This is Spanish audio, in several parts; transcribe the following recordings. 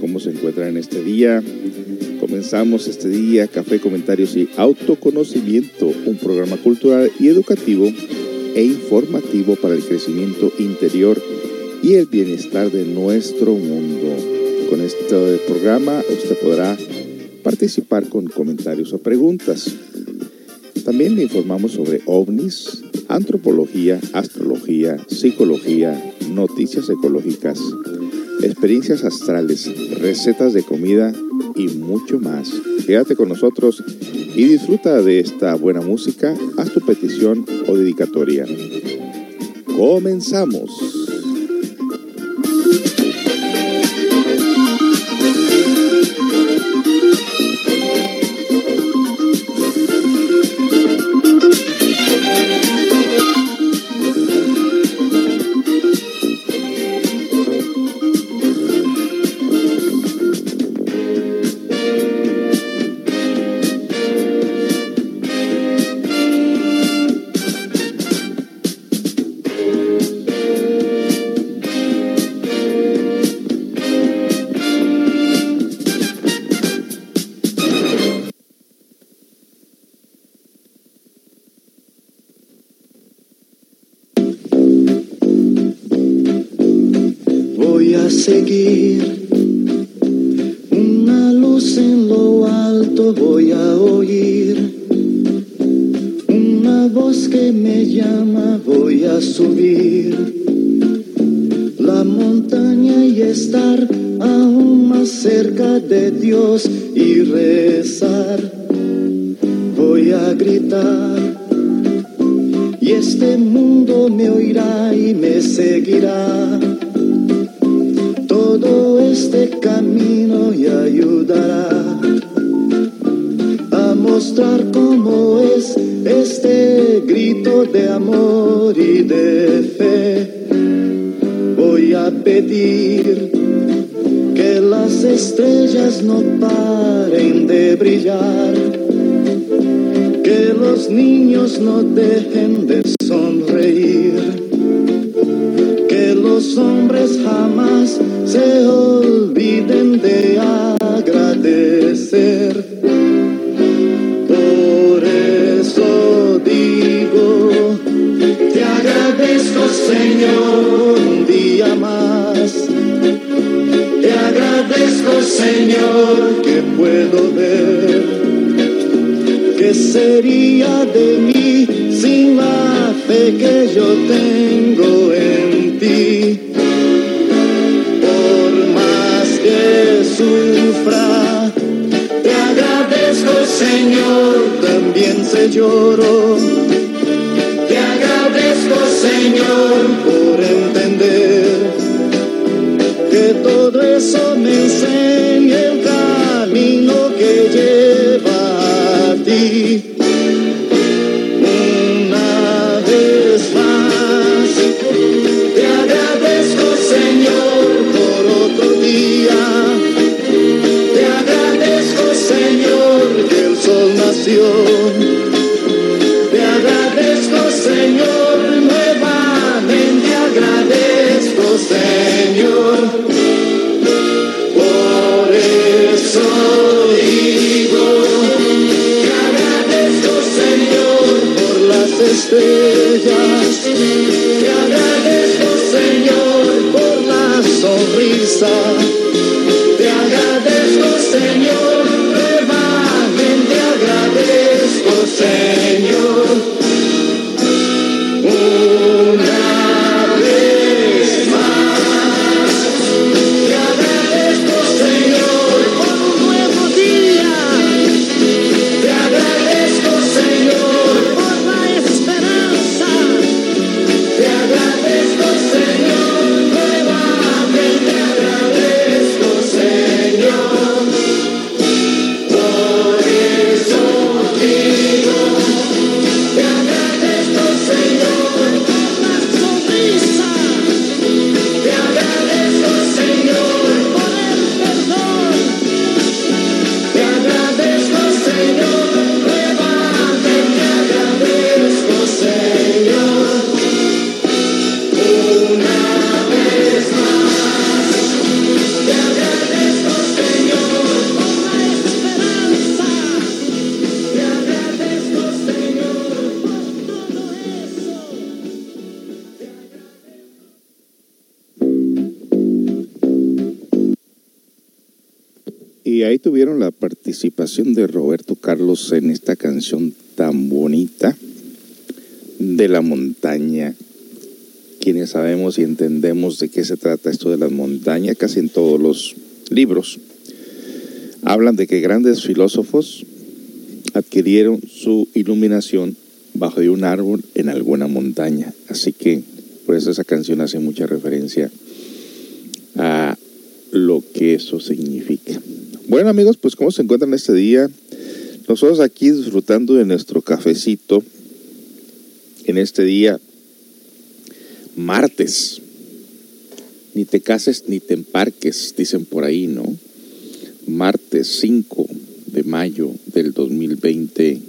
¿cómo se encuentran en este día? Comenzamos este día, Café, Comentarios y Autoconocimiento, un programa cultural y educativo e informativo para el crecimiento interior y el bienestar de nuestro mundo. Con este programa usted podrá participar con comentarios o preguntas. También le informamos sobre ovnis, antropología, astrología, psicología, noticias ecológicas, experiencias astrales, recetas de comida y mucho más. Quédate con nosotros y disfruta de esta buena música, haz tu petición o dedicatoria. Comenzamos. sufra. Te agradezco, Señor, también se lloró. Te agradezco, Señor, por entender que todo eso me enseña el camino que lleva a ti. Te agradezco, Señor, nuevamente agradezco, Señor. Por eso digo, te agradezco, Señor, por las estrellas. Te agradezco, Señor, por la sonrisa. En esta canción tan bonita de la montaña. Quienes sabemos y entendemos de qué se trata esto de la montaña, casi en todos los libros, hablan de que grandes filósofos adquirieron su iluminación bajo de un árbol en alguna montaña. Así que por eso esa canción hace mucha referencia a lo que eso significa. Bueno amigos, pues ¿cómo se encuentran este día? Nosotros aquí disfrutando de nuestro cafecito en este día martes. Ni te cases ni te emparques, dicen por ahí, ¿no? Martes 5 de mayo del 2020,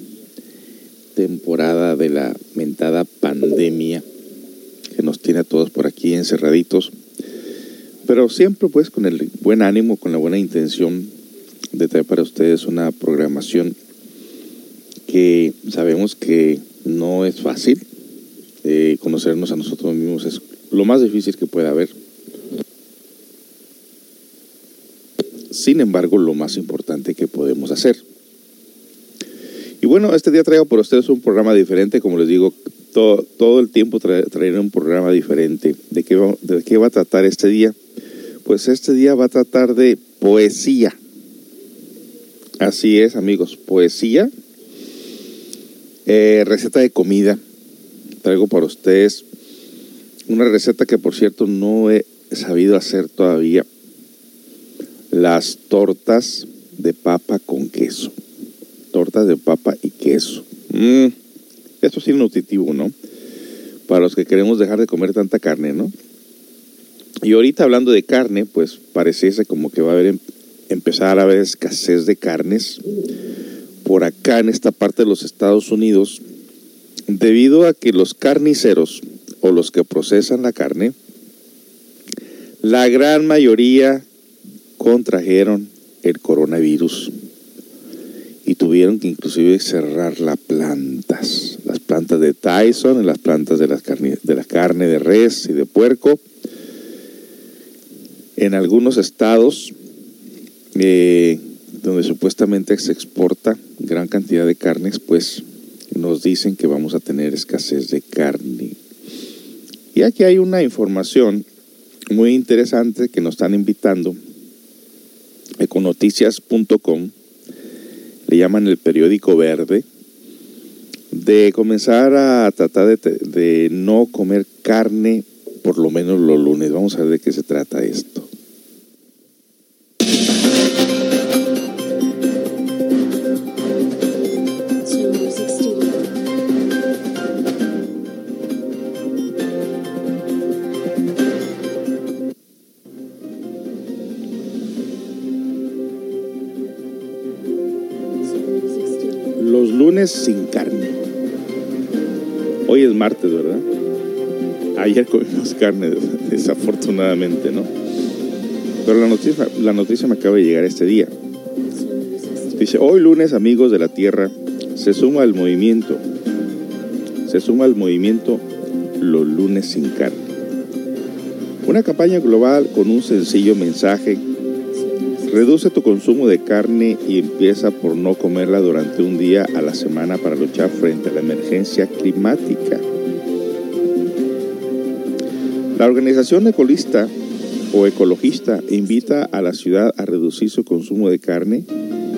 temporada de la mentada pandemia que nos tiene a todos por aquí encerraditos, pero siempre pues con el buen ánimo, con la buena intención de traer para ustedes una programación sabemos que no es fácil. Eh, conocernos a nosotros mismos es lo más difícil que pueda haber. Sin embargo, lo más importante que podemos hacer. Y bueno, este día traigo por ustedes un programa diferente, como les digo, todo, el tiempo traeré un programa diferente. ¿De qué, va, ¿De qué va a tratar este día? Pues este día va a tratar de poesía. Así es, amigos, poesía. Eh, receta de comida. Traigo para ustedes una receta que, por cierto, no he sabido hacer todavía. Las tortas de papa con queso. Tortas de papa y queso. Mm, esto es nutritivo, ¿no? Para los que queremos dejar de comer tanta carne, ¿no? Y ahorita hablando de carne, pues pareciese como que va a haber empezar a haber escasez de carnes por acá en esta parte de los Estados Unidos debido a que los carniceros o los que procesan la carne, la gran mayoría contrajeron el coronavirus y tuvieron que inclusive cerrar las plantas, las plantas de Tyson, las plantas de, las carne, de la carne de res y de puerco. En algunos estados eh, donde supuestamente se exporta gran cantidad de carnes, pues nos dicen que vamos a tener escasez de carne. Y aquí hay una información muy interesante que nos están invitando. Econoticias.com le llaman el periódico verde de comenzar a tratar de, de no comer carne por lo menos los lunes. Vamos a ver de qué se trata esto. Carne, desafortunadamente, ¿no? Pero la noticia, la noticia me acaba de llegar este día. Dice, hoy lunes, amigos de la Tierra, se suma al movimiento, se suma al movimiento los lunes sin carne. Una campaña global con un sencillo mensaje Reduce tu consumo de carne y empieza por no comerla durante un día a la semana para luchar frente a la emergencia climática. La organización ecologista o ecologista invita a la ciudad a reducir su consumo de carne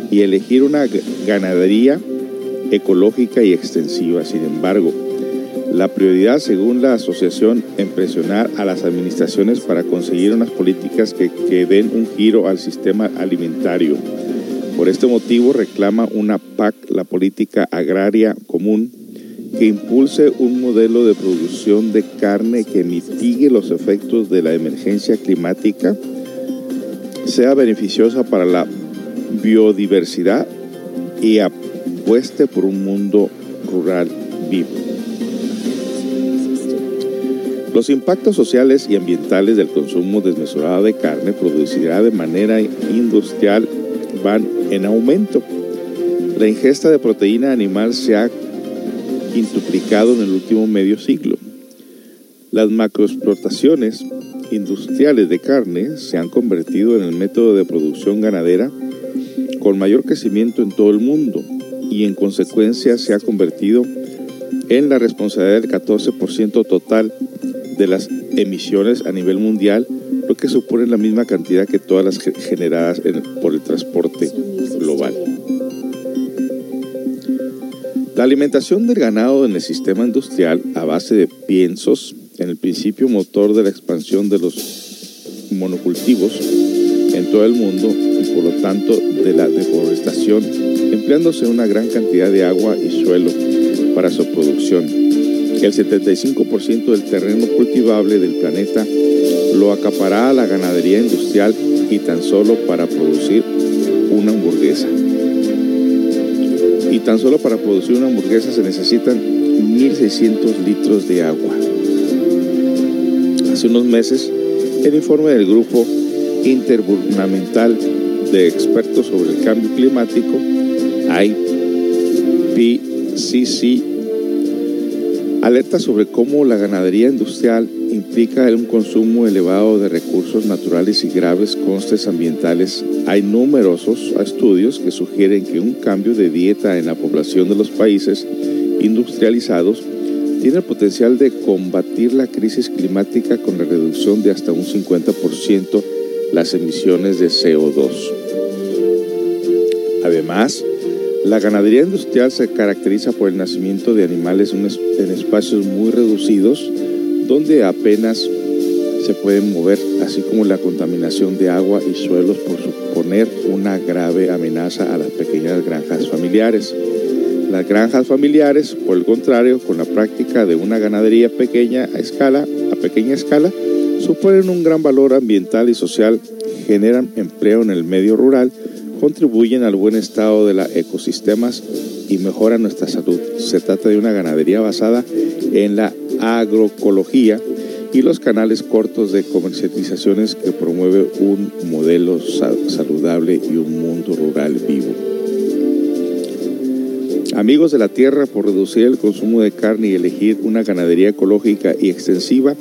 y elegir una ganadería ecológica y extensiva. Sin embargo, la prioridad, según la asociación, en presionar a las administraciones para conseguir unas políticas que, que den un giro al sistema alimentario. Por este motivo reclama una PAC, la política agraria común, que impulse un modelo de producción de carne que mitigue los efectos de la emergencia climática, sea beneficiosa para la biodiversidad y apueste por un mundo rural vivo. Los impactos sociales y ambientales del consumo desmesurado de carne producida de manera industrial van en aumento. La ingesta de proteína animal se ha quintuplicado en el último medio siglo. Las macroexplotaciones industriales de carne se han convertido en el método de producción ganadera con mayor crecimiento en todo el mundo y en consecuencia se ha convertido en la responsabilidad del 14% total de las emisiones a nivel mundial, lo que supone la misma cantidad que todas las generadas por el transporte La alimentación del ganado en el sistema industrial a base de piensos, en el principio motor de la expansión de los monocultivos en todo el mundo y por lo tanto de la deforestación, empleándose una gran cantidad de agua y suelo para su producción. El 75% del terreno cultivable del planeta lo acapará la ganadería industrial y tan solo para producir una hamburguesa. Tan solo para producir una hamburguesa se necesitan 1.600 litros de agua. Hace unos meses, el informe del Grupo Intergubernamental de Expertos sobre el Cambio Climático, IPCC, alerta sobre cómo la ganadería industrial implica un consumo elevado de recursos naturales y graves costes ambientales. Hay numerosos estudios que sugieren que un cambio de dieta en la población de los países industrializados tiene el potencial de combatir la crisis climática con la reducción de hasta un 50% las emisiones de CO2. Además, la ganadería industrial se caracteriza por el nacimiento de animales en espacios muy reducidos donde apenas se pueden mover, así como la contaminación de agua y suelos por suponer una grave amenaza a las pequeñas granjas familiares. Las granjas familiares, por el contrario, con la práctica de una ganadería pequeña a escala, a pequeña escala, suponen un gran valor ambiental y social, generan empleo en el medio rural, contribuyen al buen estado de los ecosistemas y mejoran nuestra salud. Se trata de una ganadería basada en la agroecología y los canales cortos de comercializaciones que promueve un modelo saludable y un mundo rural vivo. Amigos de la tierra, por reducir el consumo de carne y elegir una ganadería ecológica y extensiva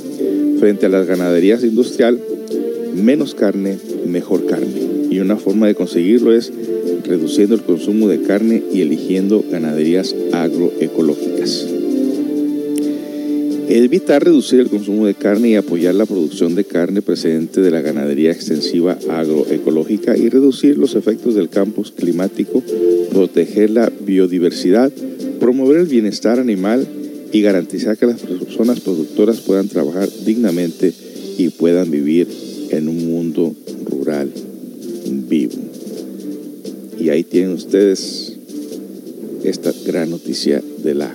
frente a las ganaderías industrial, menos carne, mejor carne. Y una forma de conseguirlo es reduciendo el consumo de carne y eligiendo ganaderías agroecológicas. Evitar reducir el consumo de carne y apoyar la producción de carne presente de la ganadería extensiva agroecológica y reducir los efectos del campus climático, proteger la biodiversidad, promover el bienestar animal y garantizar que las personas productoras puedan trabajar dignamente y puedan vivir en un mundo rural vivo. Y ahí tienen ustedes esta gran noticia de la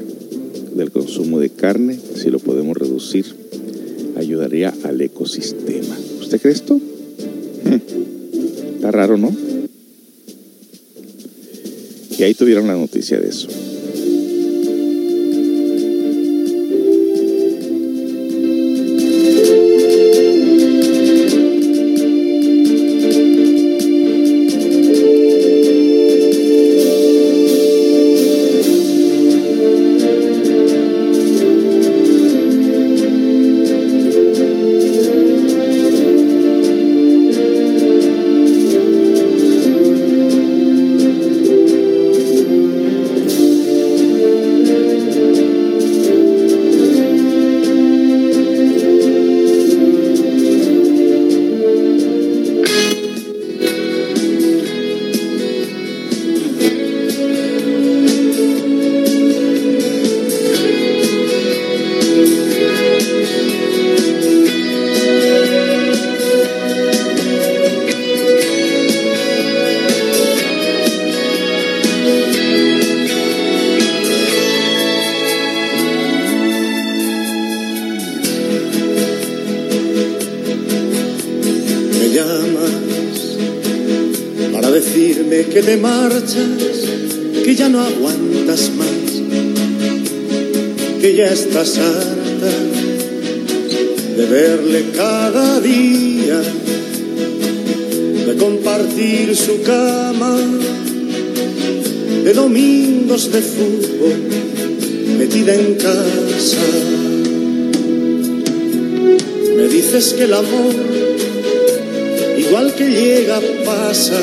del consumo de carne, si lo podemos reducir, ayudaría al ecosistema. ¿Usted cree esto? Hmm. Está raro, ¿no? Y ahí tuvieron la noticia de eso. Estás harta de verle cada día, de compartir su cama, de domingos de fútbol metida en casa. Me dices que el amor, igual que llega, pasa,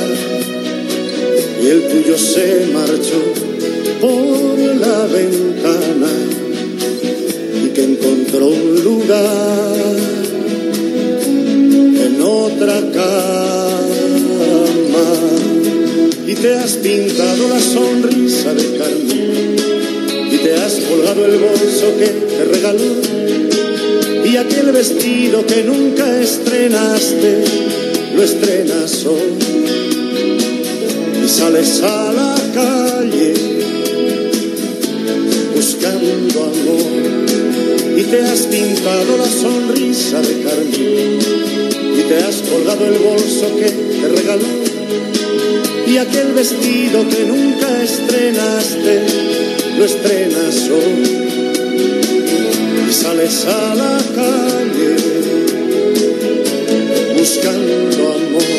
y el tuyo se marchó por la ventana y que encontró un lugar en otra cama. Y te has pintado la sonrisa de carne y te has colgado el bolso que te regaló y aquel vestido que nunca estrenaste lo estrenas hoy sales a la calle buscando amor y te has pintado la sonrisa de carmín y te has colgado el bolso que te regaló y aquel vestido que nunca estrenaste lo estrenas hoy y sales a la calle buscando amor.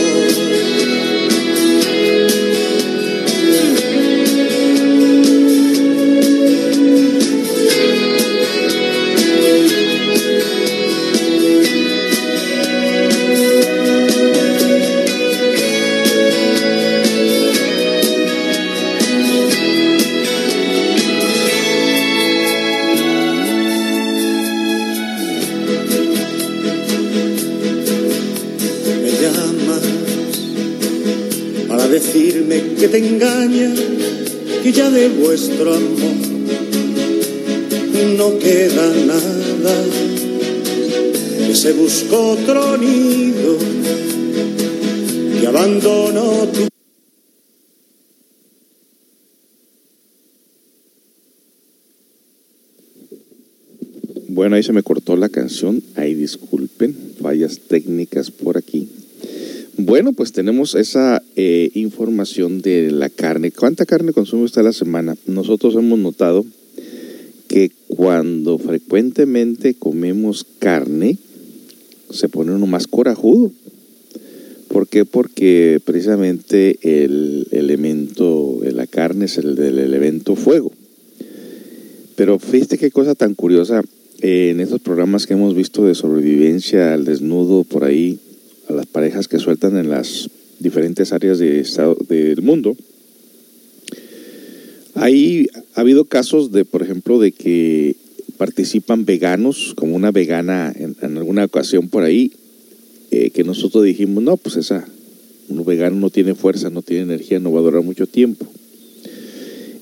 Ya de vuestro amor no queda nada, que se buscó otro nido, que abandonó tu Bueno, ahí se me cortó la canción. Ahí disculpen, fallas técnicas por aquí. Bueno, pues tenemos esa eh, información de la carne. ¿Cuánta carne consume usted a la semana? Nosotros hemos notado que cuando frecuentemente comemos carne, se pone uno más corajudo. ¿Por qué? Porque precisamente el elemento de la carne es el del elemento fuego. Pero fíjate qué cosa tan curiosa en estos programas que hemos visto de sobrevivencia al desnudo por ahí, a las parejas que sueltan en las diferentes áreas de estado, del mundo. Ahí ha habido casos de, por ejemplo, de que participan veganos, como una vegana en, alguna ocasión por ahí, eh, que nosotros dijimos, no, pues esa, un vegano no tiene fuerza, no tiene energía, no va a durar mucho tiempo.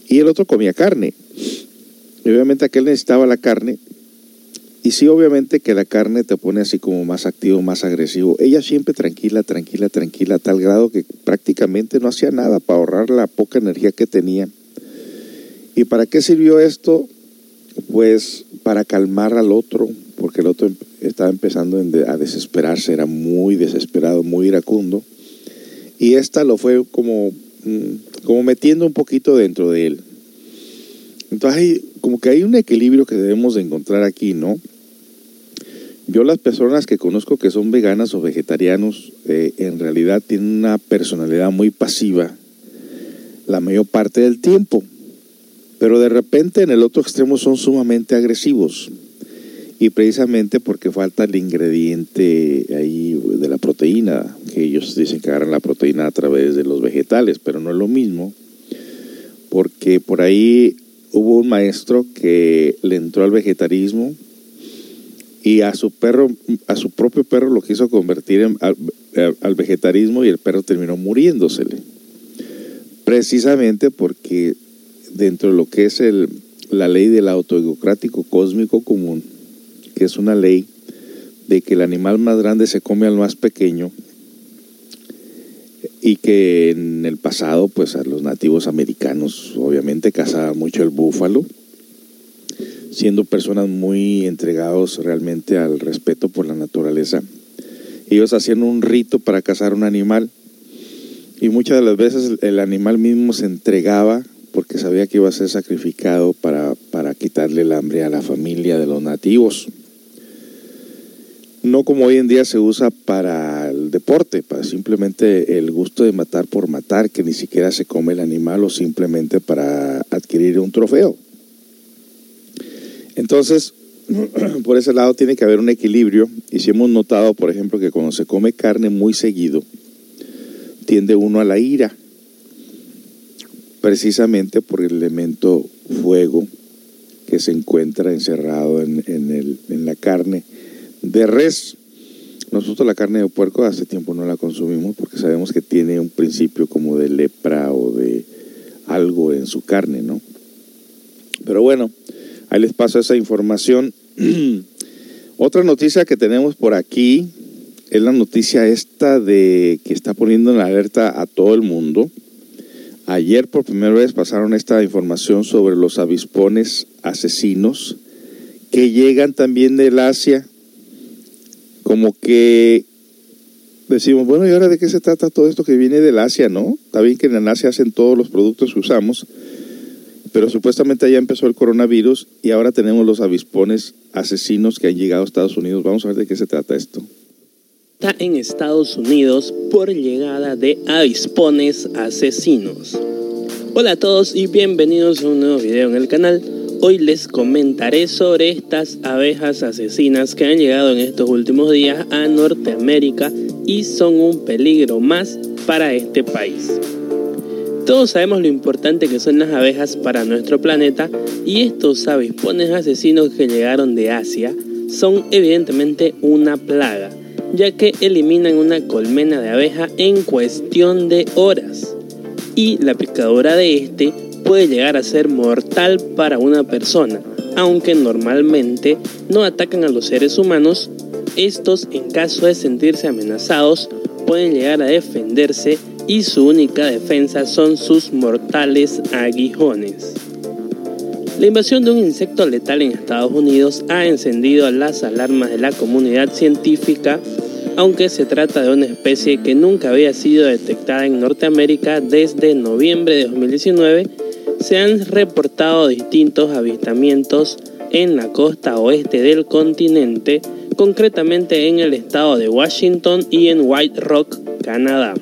Y el otro comía carne. Obviamente aquel necesitaba la carne. Y sí, obviamente que la carne te pone así como más activo, más agresivo. Ella siempre tranquila, tranquila, tranquila, tal grado que prácticamente no hacía nada para ahorrar la poca energía que tenía. ¿Y para qué sirvió esto? Pues para calmar al otro, porque el otro em- estaba empezando a desesperarse, era muy desesperado, muy iracundo. Y esta lo fue como, mm, como metiendo un poquito dentro de él. Entonces como que hay un equilibrio que debemos de encontrar aquí, ¿no? Yo las personas que conozco que son veganas o vegetarianos, eh, en realidad tienen una personalidad muy pasiva la mayor parte del tiempo. Pero de repente en el otro extremo son sumamente agresivos. Y precisamente porque falta el ingrediente ahí de la proteína, que ellos dicen que agarran la proteína a través de los vegetales, pero no es lo mismo. Porque por ahí hubo un maestro que le entró al vegetarismo y a su perro, a su propio perro lo quiso convertir en- al, al vegetarismo y el perro terminó muriéndosele. Precisamente porque dentro de lo que es el, la ley del autoegocrático cósmico común, que es una ley de que el animal más grande se come al más pequeño y que en el pasado pues a los nativos americanos obviamente cazaban mucho el búfalo siendo personas muy entregados realmente al respeto por la naturaleza ellos hacían un rito para cazar un animal y muchas de las veces el animal mismo se entregaba porque sabía que iba a ser sacrificado para, para quitarle el hambre a la familia de los nativos no como hoy en día se usa para el deporte, para simplemente el gusto de matar por matar, que ni siquiera se come el animal o simplemente para adquirir un trofeo. Entonces, por ese lado tiene que haber un equilibrio y si hemos notado, por ejemplo, que cuando se come carne muy seguido, tiende uno a la ira. precisamente por el elemento fuego que se encuentra encerrado en, en la carne de res. Nosotros la carne de puerco hace tiempo no la consumimos porque sabemos que tiene un principio como de lepra o de algo en su carne, ¿no? Pero bueno, ahí les paso esa información. Otra noticia que tenemos por aquí es la noticia esta de que está poniendo en alerta a todo el mundo. Ayer por primera vez pasaron esta información sobre los avispones asesinos que llegan también del Asia. Como que decimos, bueno, ¿y ahora de qué se trata todo esto que viene del Asia, no? Está bien que en Asia hacen todos los productos que usamos, pero supuestamente allá empezó el coronavirus y ahora tenemos los avispones asesinos que han llegado a Estados Unidos. Vamos a ver de qué se trata esto. Está en Estados Unidos por llegada de avispones asesinos. Hola a todos y bienvenidos a un nuevo video en el canal. Hoy les comentaré sobre estas abejas asesinas que han llegado en estos últimos días a Norteamérica y son un peligro más para este país. Todos sabemos lo importante que son las abejas para nuestro planeta y estos avispones asesinos que llegaron de Asia son evidentemente una plaga, ya que eliminan una colmena de abeja en cuestión de horas. Y la picadura de este puede llegar a ser mortal para una persona, aunque normalmente no atacan a los seres humanos, estos en caso de sentirse amenazados pueden llegar a defenderse y su única defensa son sus mortales aguijones. La invasión de un insecto letal en Estados Unidos ha encendido las alarmas de la comunidad científica, aunque se trata de una especie que nunca había sido detectada en Norteamérica desde noviembre de 2019, se han reportado distintos avistamientos en la costa oeste del continente, concretamente en el estado de Washington y en White Rock, Canadá.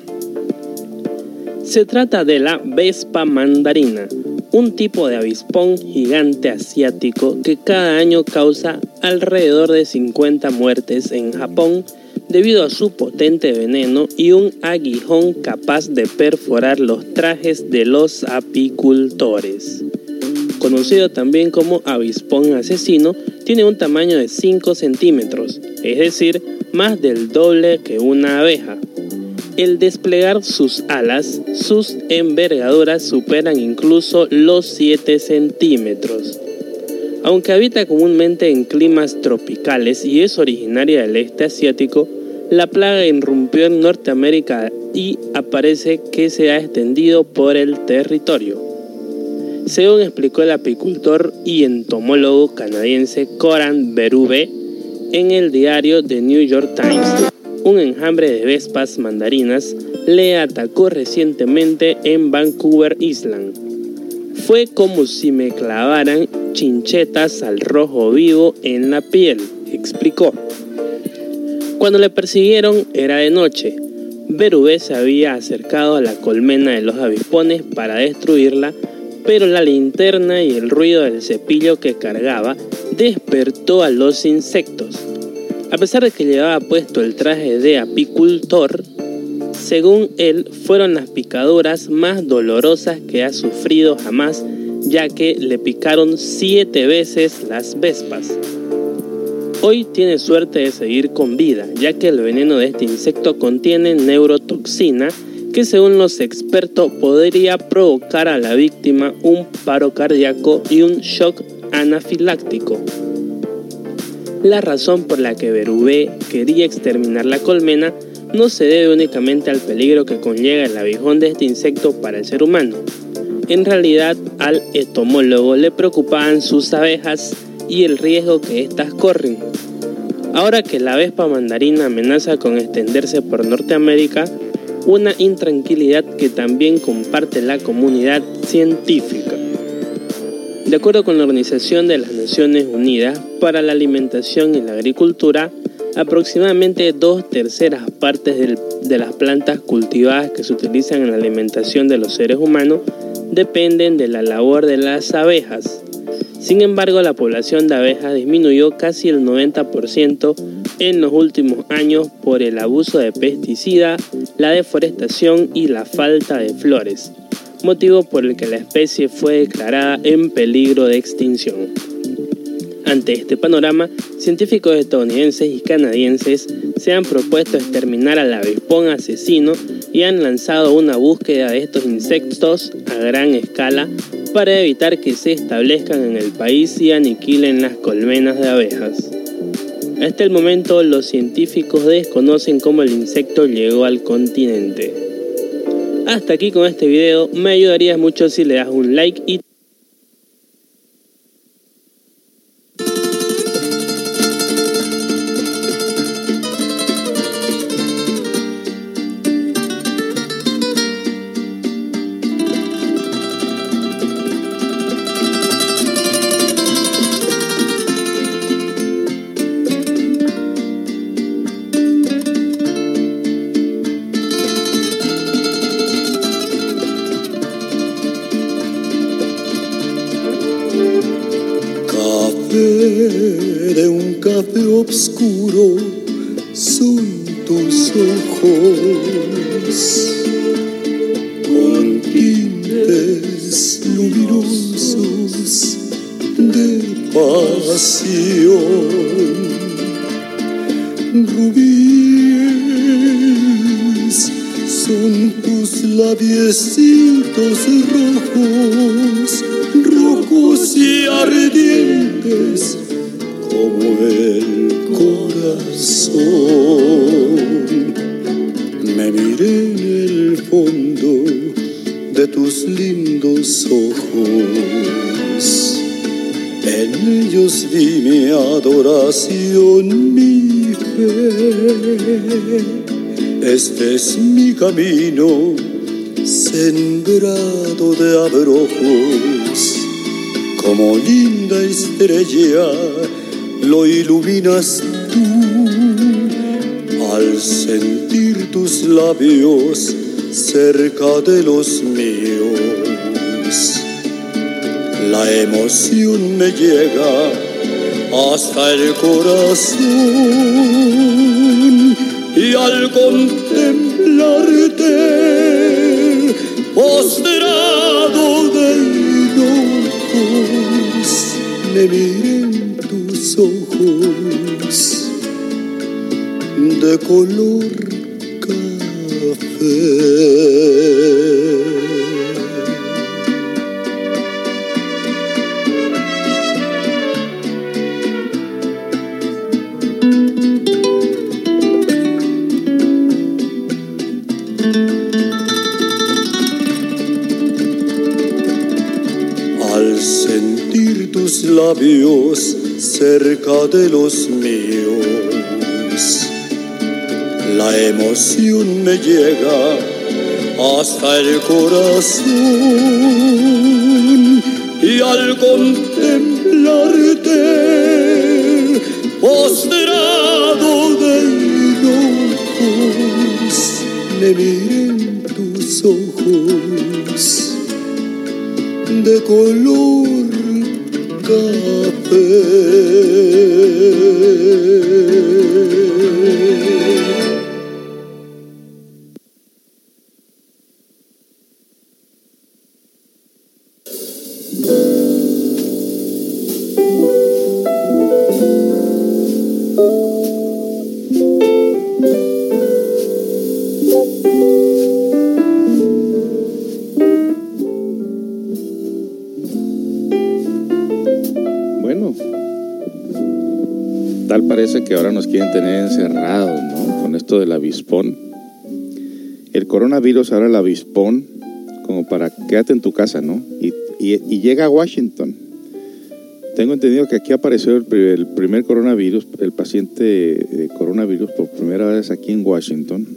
Se trata de la Vespa mandarina, un tipo de avispón gigante asiático que cada año causa alrededor de 50 muertes en Japón debido a su potente veneno y un aguijón capaz de perforar los trajes de los apicultores. Conocido también como avispón asesino, tiene un tamaño de 5 centímetros, es decir, más del doble que una abeja, el desplegar sus alas, sus envergaduras superan incluso los 7 centímetros. Aunque habita comúnmente en climas tropicales y es originaria del este asiático, la plaga irrumpió en Norteamérica y aparece que se ha extendido por el territorio. Según explicó el apicultor y entomólogo canadiense Coran Berube en el diario The New York Times, un enjambre de vespas mandarinas le atacó recientemente en Vancouver Island. Fue como si me clavaran chinchetas al rojo vivo en la piel, explicó. Cuando le persiguieron era de noche. Berube se había acercado a la colmena de los avispones para destruirla, pero la linterna y el ruido del cepillo que cargaba despertó a los insectos. A pesar de que llevaba puesto el traje de apicultor, según él, fueron las picaduras más dolorosas que ha sufrido jamás, ya que le picaron siete veces las vespas. Hoy tiene suerte de seguir con vida, ya que el veneno de este insecto contiene neurotoxina que según los expertos podría provocar a la víctima un paro cardíaco y un shock anafiláctico. La razón por la que Berube quería exterminar la colmena no se debe únicamente al peligro que conlleva el abijón de este insecto para el ser humano. En realidad, al entomólogo le preocupaban sus abejas y el riesgo que éstas corren. Ahora que la vespa mandarina amenaza con extenderse por Norteamérica, una intranquilidad que también comparte la comunidad científica. De acuerdo con la Organización de las Naciones Unidas para la Alimentación y la Agricultura, aproximadamente dos terceras partes de las plantas cultivadas que se utilizan en la alimentación de los seres humanos dependen de la labor de las abejas. Sin embargo, la población de abejas disminuyó casi el 90% en los últimos años por el abuso de pesticidas, la deforestación y la falta de flores motivo por el que la especie fue declarada en peligro de extinción. Ante este panorama, científicos estadounidenses y canadienses se han propuesto exterminar al avispón asesino y han lanzado una búsqueda de estos insectos a gran escala para evitar que se establezcan en el país y aniquilen las colmenas de abejas. Hasta el momento los científicos desconocen cómo el insecto llegó al continente. Hasta aquí con este video, me ayudaría mucho si le das un like y camino sembrado de abrojos, como linda estrella lo iluminas tú al sentir tus labios cerca de los míos. La emoción me llega hasta el corazón y al contemplar postrado de enojos, me miren tus ojos de color café. De los míos. La emoción me llega hasta el corazón y al contemplarte postrado de enojos me miren tus ojos de color kafe que ahora nos quieren tener encerrados, ¿no? Con esto del avispón. El coronavirus ahora el avispón, como para quédate en tu casa, ¿no? Y, llega a Washington. Tengo entendido que aquí apareció el, primer coronavirus, el paciente de coronavirus por primera vez aquí en Washington.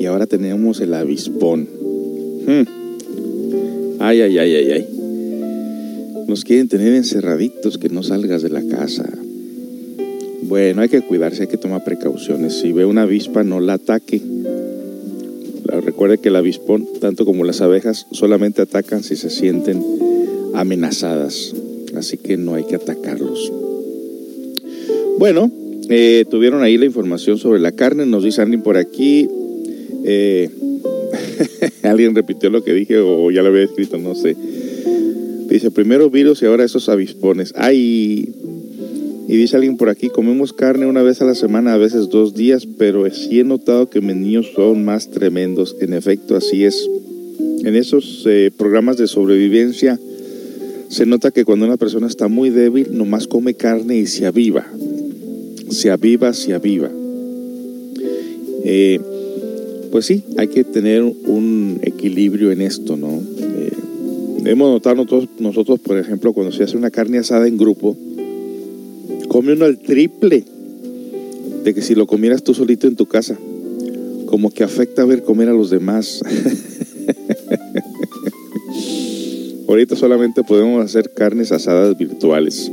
Y ahora tenemos el avispón. Hmm. Ay, ay, ay, ay, ay. Nos quieren tener encerraditos, que no salgas de la casa. Bueno, hay que cuidarse, hay que tomar precauciones. Si ve una avispa, no la ataque. Recuerde que el avispón, tanto como las abejas, solamente atacan si se sienten amenazadas. Así que no hay que atacarlos. Bueno, eh, tuvieron ahí la información sobre la carne. Nos dice alguien por aquí. Eh, Alguien repitió lo que dije o ya lo había escrito, no sé. Dice, primero virus y ahora esos avispones. Ay, y dice alguien por aquí, comemos carne una vez a la semana, a veces dos días, pero sí he notado que mis niños son más tremendos. En efecto, así es. En esos eh, programas de sobrevivencia se nota que cuando una persona está muy débil, nomás come carne y se aviva. Se aviva, se aviva. Eh, pues sí, hay que tener un equilibrio en esto, ¿no? Eh, hemos notado nosotros, nosotros, por ejemplo, cuando se hace una carne asada en grupo, come uno al triple de que si lo comieras tú solito en tu casa. Como que afecta ver comer a los demás. Ahorita solamente podemos hacer carnes asadas virtuales,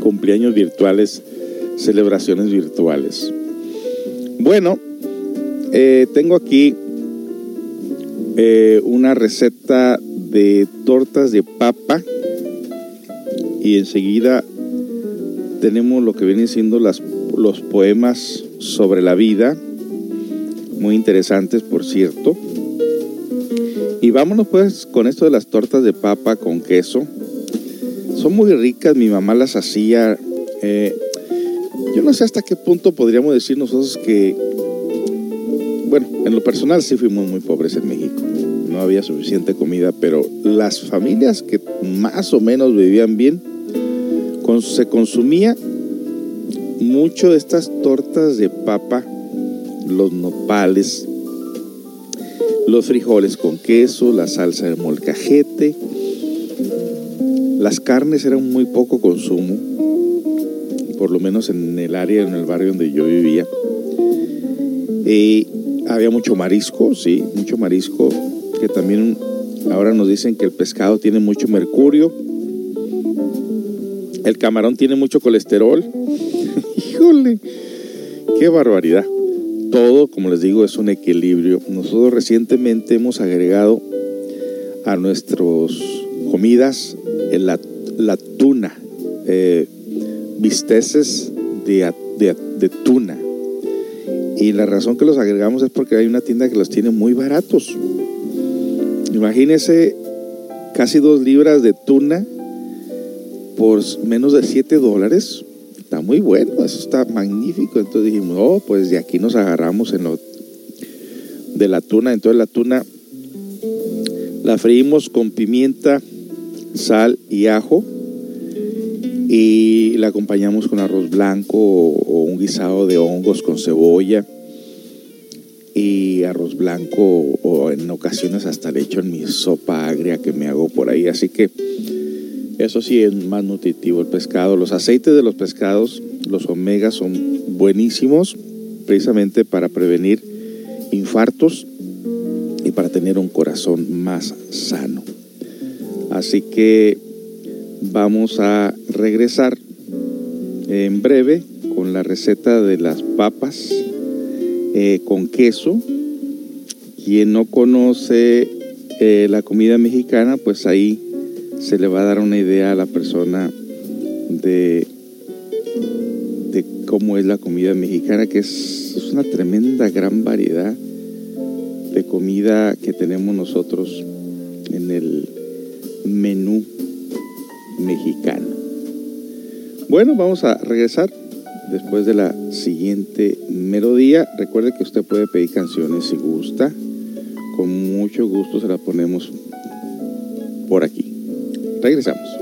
cumpleaños virtuales, celebraciones virtuales. Bueno, eh, tengo aquí eh, una receta de tortas de papa y enseguida tenemos lo que vienen siendo las, los poemas sobre la vida, muy interesantes por cierto. Y vámonos pues con esto de las tortas de papa con queso. Son muy ricas, mi mamá las hacía. Eh, yo no sé hasta qué punto podríamos decir nosotros que, bueno, en lo personal sí fuimos muy pobres en México. No había suficiente comida, pero las familias que más o menos vivían bien, se consumía mucho de estas tortas de papa, los nopales, los frijoles con queso, la salsa de molcajete. Las carnes eran muy poco consumo, por lo menos en el área, en el barrio donde yo vivía. había mucho marisco, sí, mucho marisco, que también ahora nos dicen que el pescado tiene mucho mercurio el camarón tiene mucho colesterol. Híjole, qué barbaridad. Todo, como les digo, es un equilibrio. Nosotros recientemente hemos agregado a nuestras comidas la, la tuna, eh, bisteces de, de tuna. Y la razón que los agregamos es porque hay una tienda que los tiene muy baratos. Imagínense casi dos libras de tuna por menos de 7 dólares. Está muy bueno, eso está magnífico. Entonces dijimos, oh, pues de aquí nos agarramos en lo de la tuna. Entonces la tuna la freímos con pimienta, sal y ajo y la acompañamos con arroz blanco o, un guisado de hongos con cebolla y arroz blanco o en ocasiones hasta le echo en mi sopa agria que me hago por ahí. Así que eso sí es más nutritivo el pescado. Los aceites de los pescados, los omegas son buenísimos precisamente para prevenir infartos y para tener un corazón más sano. Así que vamos a regresar en breve con la receta de las papas eh, con queso. Quien no conoce eh, la comida mexicana, pues ahí se le va a dar una idea a la persona de, de cómo es la comida mexicana, que es, una tremenda gran variedad de comida que tenemos nosotros en el menú mexicano. Bueno, vamos a regresar después de la siguiente melodía. Recuerde que usted puede pedir canciones si gusta. Con mucho gusto se las ponemos por aquí. Regresamos.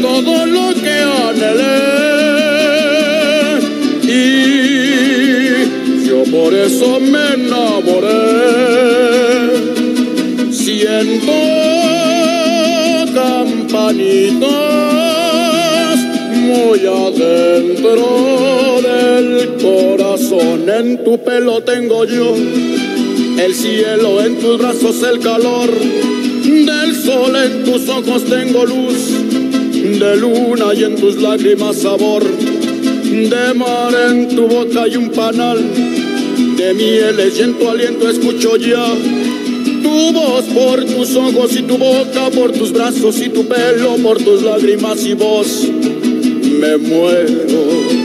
Todo lo que anhelé y yo por eso me enamoré. Siento campanitas muy adentro del corazón. En tu pelo tengo yo el cielo, en tus brazos el calor del sol, en tus ojos tengo luz de luna y en tus lágrimas sabor de mar en tu boca hay un panal de mieles y en tu aliento escucho ya tu voz por tus ojos y tu boca, por tus brazos y tu pelo, por tus lágrimas y voz, me muero.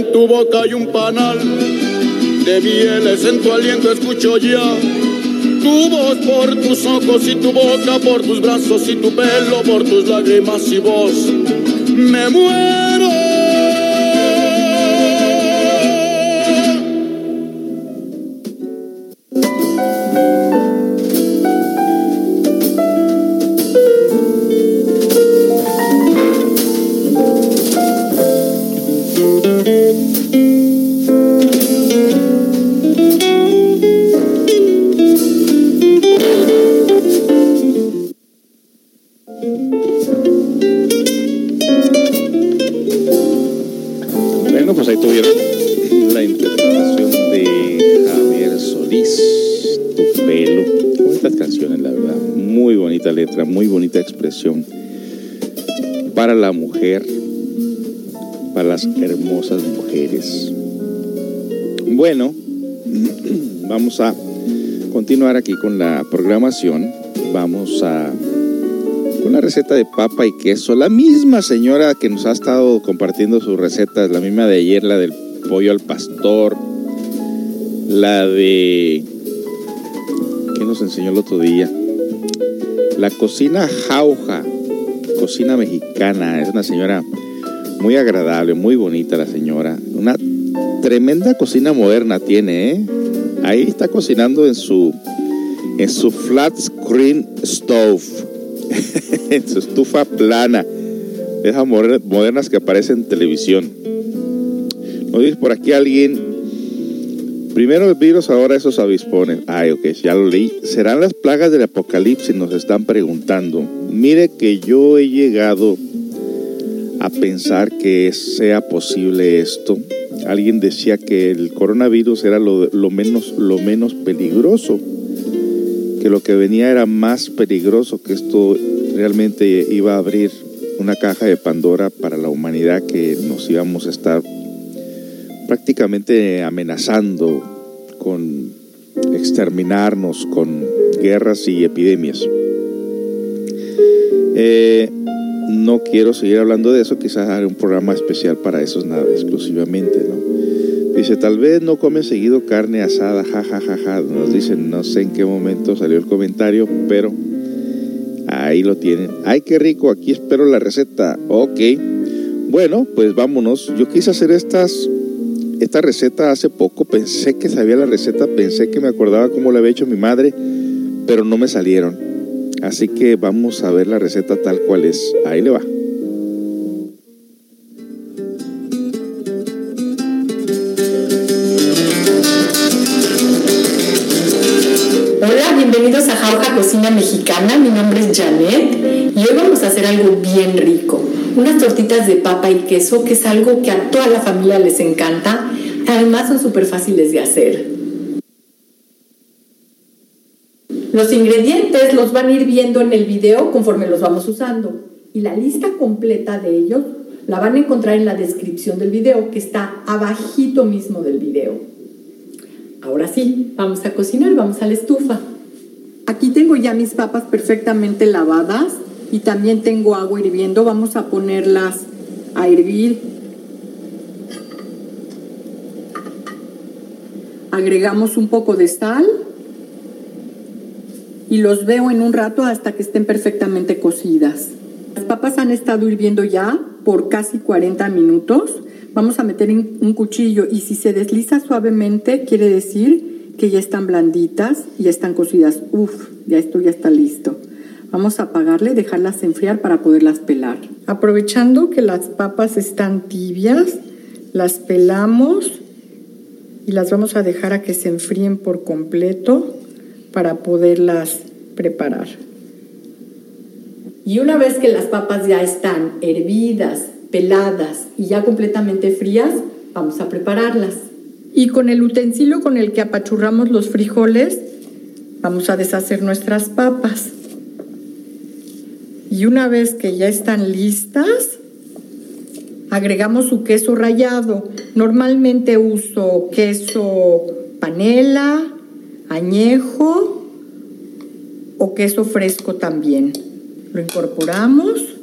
En tu boca hay un panal de mieles, en tu aliento escucho ya tu voz por tus ojos y tu boca, por tus brazos y tu pelo, por tus lágrimas y voz. Me muero. Para la mujer, para las hermosas mujeres. Bueno, vamos a continuar aquí con la programación. Vamos a con la receta de papa y queso. La misma señora que nos ha estado compartiendo sus recetas, la misma de ayer, la del pollo al pastor, la de... ¿Qué nos enseñó el otro día? La cocina Jauja, cocina mexicana, es una señora muy agradable, muy bonita la señora. Una tremenda cocina moderna tiene, ¿eh? Ahí está cocinando en su en su flat screen stove, en su estufa plana, esas modernas que aparecen en televisión. Nos dice por aquí alguien, Primero el virus, ahora esos avispones. Ay, ok, ya lo leí. ¿Serán las plagas del apocalipsis? Nos están preguntando. Mire que yo he llegado a pensar que sea posible esto. Alguien decía que el coronavirus era lo, menos, lo menos peligroso, que lo que venía era más peligroso, que esto realmente iba a abrir una caja de Pandora para la humanidad que nos íbamos a estar prácticamente amenazando con exterminarnos con guerras y epidemias. Eh, no quiero seguir hablando de eso, quizás haré un programa especial para eso, nada, exclusivamente, ¿no? Dice, tal vez no come seguido carne asada, jajajaja. Ja, ja, ja. Nos dicen, no sé en qué momento salió el comentario, pero ahí lo tienen. Ay, qué rico, aquí espero la receta. Ok. Bueno, pues vámonos. Yo quise hacer estas esta receta hace poco, pensé que sabía la receta, pensé que me acordaba cómo la había hecho mi madre, pero no me salieron. Así que vamos a ver la receta tal cual es. Ahí le va. Hola, bienvenidos a Jauja Cocina Mexicana. Mi nombre es Janet y hoy vamos a hacer algo bien rico unas tortitas de papa y queso, que es algo que a toda la familia les encanta. Además son súper fáciles de hacer. Los ingredientes los van a ir viendo en el video conforme los vamos usando. Y la lista completa de ellos la van a encontrar en la descripción del video, que está abajito mismo del video. Ahora sí, vamos a cocinar, vamos a la estufa. Aquí tengo ya mis papas perfectamente lavadas y también tengo agua hirviendo. Vamos a ponerlas a hervir. Agregamos un poco de sal y los veo en un rato hasta que estén perfectamente cocidas. Las papas han estado hirviendo ya por casi 40 minutos. Vamos a meter un cuchillo y si se desliza suavemente quiere decir que ya están blanditas y ya están cocidas. Uf, ya esto ya está listo. Vamos a apagarle dejarlas enfriar para poderlas pelar. Aprovechando que las papas están tibias, las pelamos y las vamos a dejar a que se enfríen por completo para poderlas preparar. Y una vez que las papas ya están hervidas, peladas y ya completamente frías, vamos a prepararlas. Y con el utensilio con el que apachurramos los frijoles, vamos a deshacer nuestras papas. Y una vez que ya están listas, agregamos su queso rallado. Normalmente uso queso panela, añejo o queso fresco también. Lo incorporamos.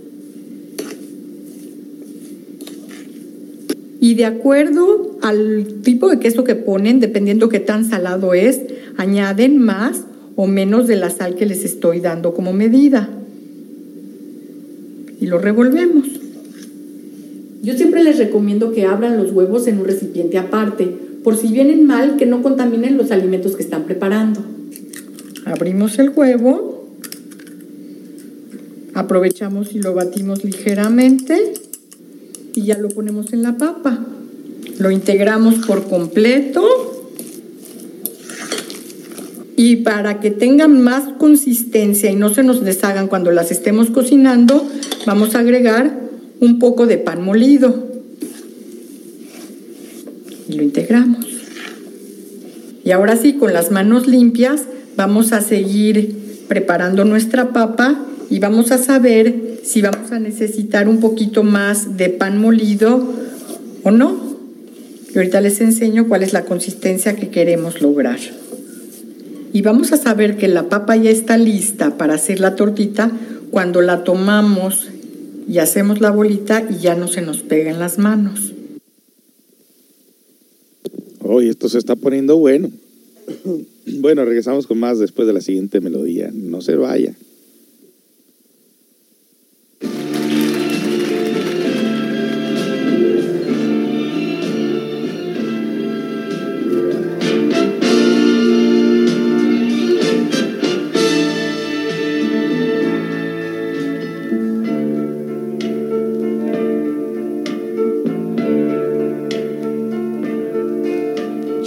Y de acuerdo al tipo de queso que ponen, dependiendo qué tan salado es, añaden más o menos de la sal que les estoy dando como medida. Y lo revolvemos. Yo siempre les recomiendo que abran los huevos en un recipiente aparte, por si vienen mal, que no contaminen los alimentos que están preparando. Abrimos el huevo, aprovechamos y lo batimos ligeramente y ya lo ponemos en la papa. Lo integramos por completo y para que tengan más consistencia y no se nos deshagan cuando las estemos cocinando, vamos a agregar un poco de pan molido y lo integramos. Y ahora sí, con las manos limpias, vamos a seguir preparando nuestra papa y vamos a saber si vamos a necesitar un poquito más de pan molido o no. Y ahorita les enseño cuál es la consistencia que queremos lograr. Y vamos a saber que la papa ya está lista para hacer la tortita cuando la tomamos y hacemos la bolita y ya no se nos pega en las manos. Hoy esto se está poniendo bueno. Bueno, regresamos con más después de la siguiente melodía. No se vaya.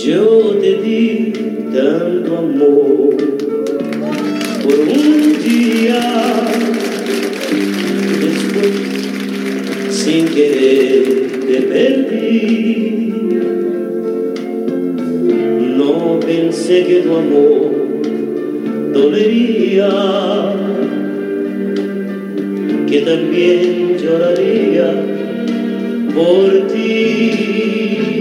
Yo te di tanto amor por un día, después sin querer te perdí. No pensé que tu amor dolería, que también lloraría por ti.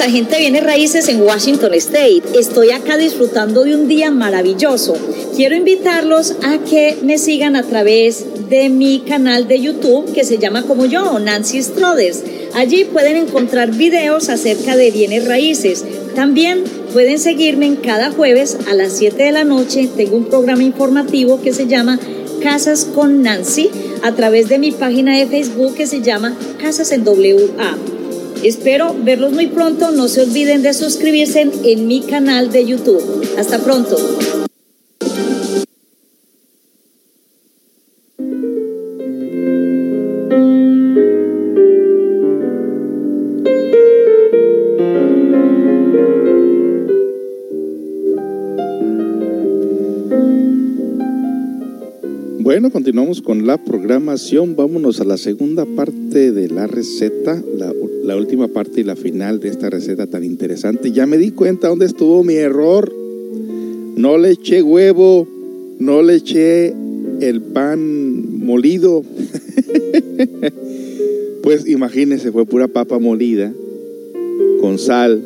Agente de bienes raíces en Washington State. Estoy acá disfrutando de un día maravilloso. Quiero invitarlos a que me sigan a través de mi canal de YouTube que se llama como yo, Nancy Strodes. Allí pueden encontrar videos acerca de bienes raíces. También pueden seguirme en cada jueves a las 7 de la noche. Tengo un programa informativo que se llama Casas con Nancy a través de mi página de Facebook que se llama Casas en WA. Espero verlos muy pronto. No se olviden de suscribirse en, mi canal de YouTube. Hasta pronto. Bueno, continuamos con la programación. Vámonos a la segunda parte de la receta, la, la última parte y la final de esta receta tan interesante. Ya me di cuenta dónde estuvo mi error. No le eché huevo, no le eché el pan molido. pues imagínense, fue pura papa molida con sal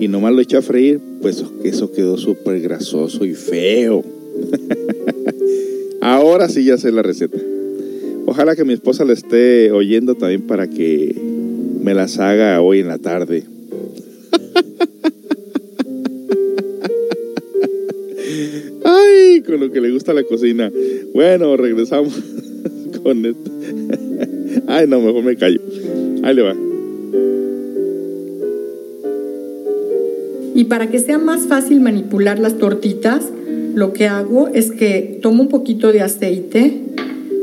y nomás lo eché a freír, pues eso quedó súper grasoso y feo. Ahora sí ya sé la receta. Ojalá que mi esposa la esté oyendo también para que me las haga hoy en la tarde. Ay, con lo que le gusta la cocina. Bueno, regresamos con esto. Ay, no, mejor me callo. Ahí le va. Y para que sea más fácil manipular las tortitas, lo que hago es que tomo un poquito de aceite,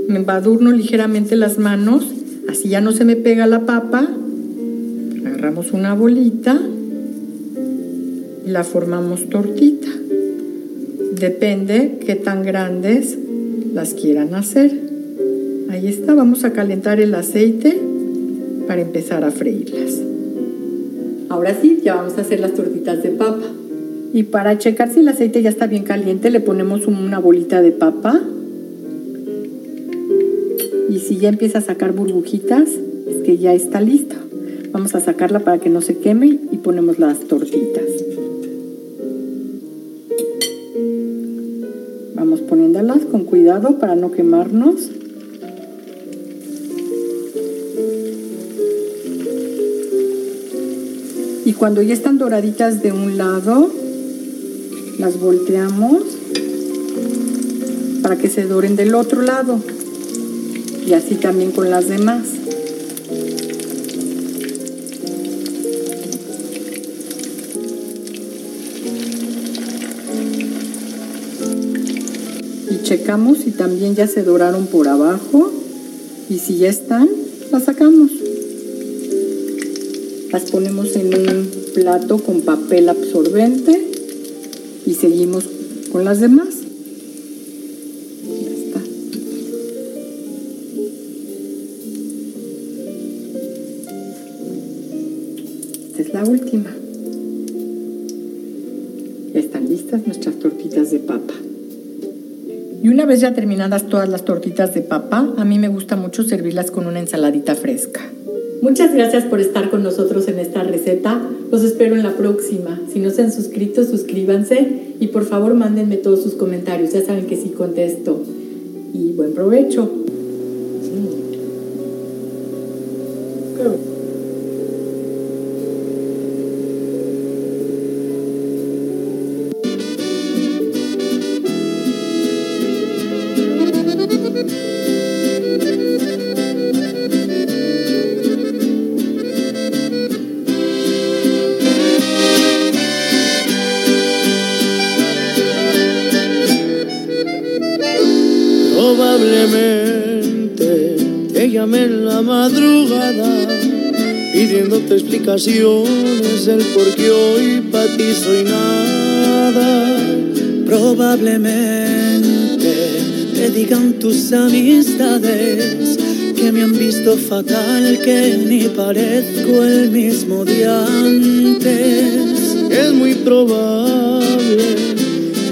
me embadurno ligeramente las manos, así ya no se me pega la papa. Agarramos una bolita y la formamos tortita. Depende qué tan grandes las quieran hacer. Ahí está, vamos a calentar el aceite para empezar a freírlas. Ahora sí, ya vamos a hacer las tortitas de papa. Y para checar si el aceite ya está bien caliente, le ponemos una bolita de papa. Y si ya empieza a sacar burbujitas, es que ya está listo. Vamos a sacarla para que no se queme y ponemos las tortitas. Vamos poniéndolas con cuidado para no quemarnos. Y cuando ya están doraditas de un lado, las volteamos para que se doren del otro lado. Y así también con las demás. Checamos si también ya se doraron por abajo. Y si ya están, las sacamos. Las ponemos en un plato con papel absorbente y seguimos con las demás. Esta es la última. Ya terminadas todas las tortitas de papa, a mí me gusta mucho servirlas con una ensaladita fresca. Muchas gracias por estar con nosotros en esta receta. Los espero en la próxima. Si no se han suscrito, suscríbanse y por favor mándenme todos sus comentarios. Ya saben que sí contesto. Y buen provecho. La madrugada pidiéndote explicaciones del por qué hoy para ti soy nada. Probablemente te digan tus amistades que me han visto fatal, que ni parezco el mismo de antes. Es muy probable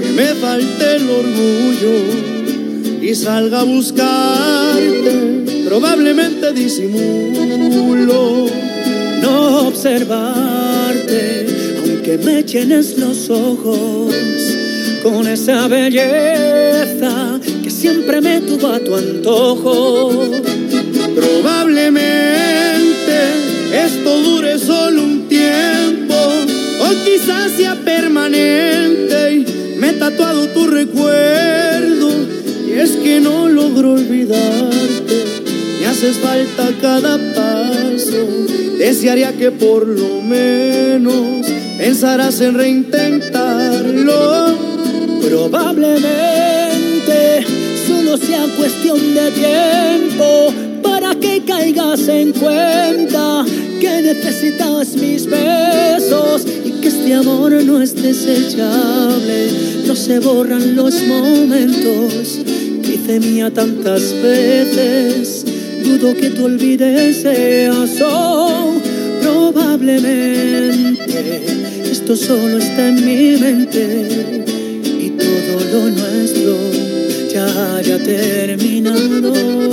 que me falte el orgullo y salga a buscarte. Probablemente disimulo no observarte, aunque me llenes los ojos con esa belleza que siempre me tuvo a tu antojo. Probablemente esto dure solo un tiempo o quizás sea permanente y me he tatuado tu recuerdo y es que no logro olvidarte. Haces falta cada paso. Desearía que por lo menos pensarás en reintentarlo. Probablemente solo sea cuestión de tiempo para que caigas en cuenta que necesitas mis besos y que este amor no es desechable. No se borran los momentos que hice mía tantas veces. Dudo que tú olvides eso. Probablemente esto solo está en mi mente y todo lo nuestro ya haya terminado.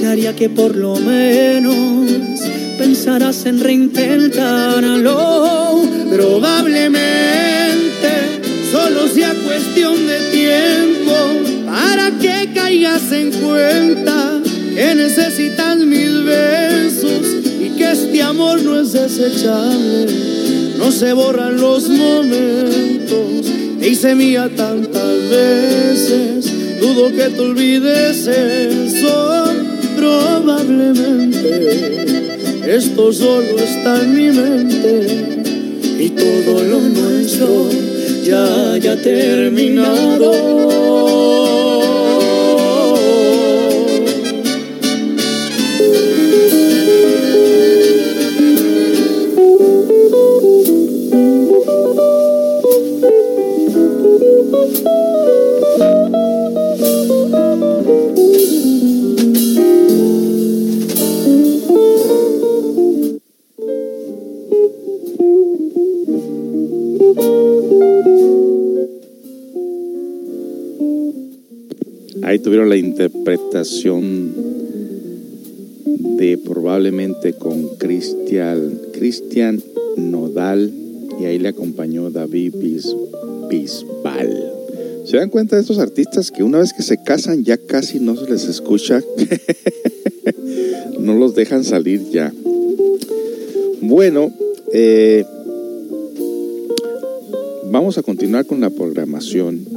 Desearía que por lo menos pensarás en reintentarlo Probablemente solo sea cuestión de tiempo para que caigas en cuenta que necesitas mis besos y que este amor no es desechable. No se borran los momentos, te hice mía tantas veces, dudo que te olvides eso. Probablemente esto solo está en mi mente y todo lo nuestro ya haya terminado. La interpretación de probablemente con Cristian Cristian Nodal y ahí le acompañó David Bis- Bisbal. ¿Se dan cuenta de estos artistas que una vez que se casan ya casi no se les escucha? no los dejan salir ya. Bueno, eh, vamos a continuar con la programación.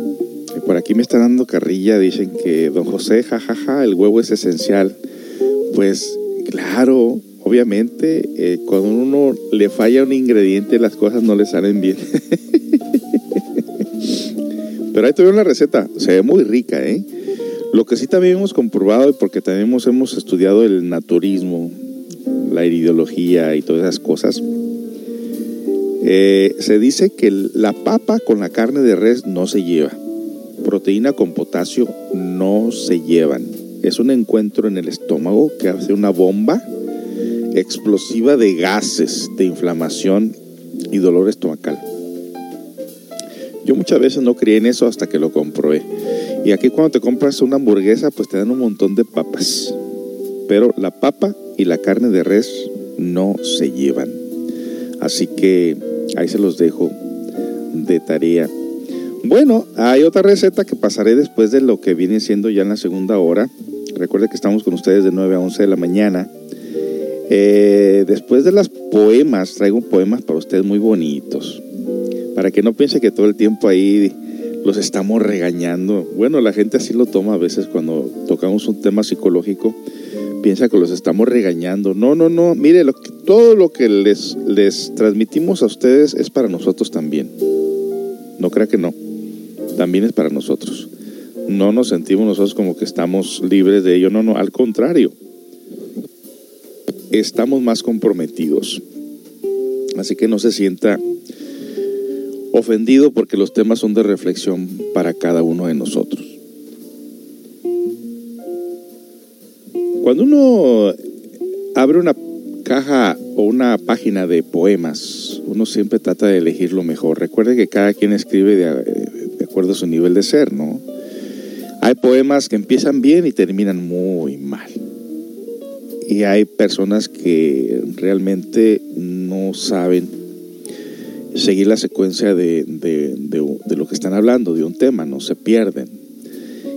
Aquí me están dando carrilla, dicen que don José, jajaja, el huevo es esencial. Pues claro, obviamente, eh, cuando uno le falla un ingrediente, las cosas no le salen bien. Pero ahí tuvieron la receta, se ve muy rica, ¿eh? Lo que sí también hemos comprobado, y porque también hemos, hemos estudiado el naturismo, la ideología y todas esas cosas, eh, se dice que la papa con la carne de res no se lleva. Proteína con potasio no se llevan. Es un encuentro en el estómago que hace una bomba explosiva de gases, de inflamación y dolor estomacal. Yo muchas veces no creí en eso hasta que lo comprobé. Y aquí cuando te compras una hamburguesa, pues te dan un montón de papas. Pero la papa y la carne de res no se llevan. Así que ahí se los dejo de tarea. Bueno, hay otra receta que pasaré después de lo que viene siendo ya en la segunda hora. Recuerde que estamos con ustedes de 9 a 11 de la mañana. Eh, después de las poemas, traigo poemas para ustedes muy bonitos. Para que no piense que todo el tiempo ahí los estamos regañando. Bueno, la gente así lo toma a veces cuando tocamos un tema psicológico. Piensa que los estamos regañando. No, no, no. Mire, lo que- todo lo que les, les transmitimos a ustedes es para nosotros también. No crea que no. También es para nosotros. No nos sentimos nosotros como que estamos libres de ello. No, no. Al contrario. Estamos más comprometidos. Así que no se sienta ofendido porque los temas son de reflexión para cada uno de nosotros. Cuando uno abre una caja o una página de poemas, uno siempre trata de elegir lo mejor. Recuerde que cada quien escribe de, de acuerdo a su nivel de ser, ¿no? Hay poemas que empiezan bien y terminan muy mal. Y hay personas que realmente no saben seguir la secuencia de, de- lo que están hablando, de un tema, no se pierden.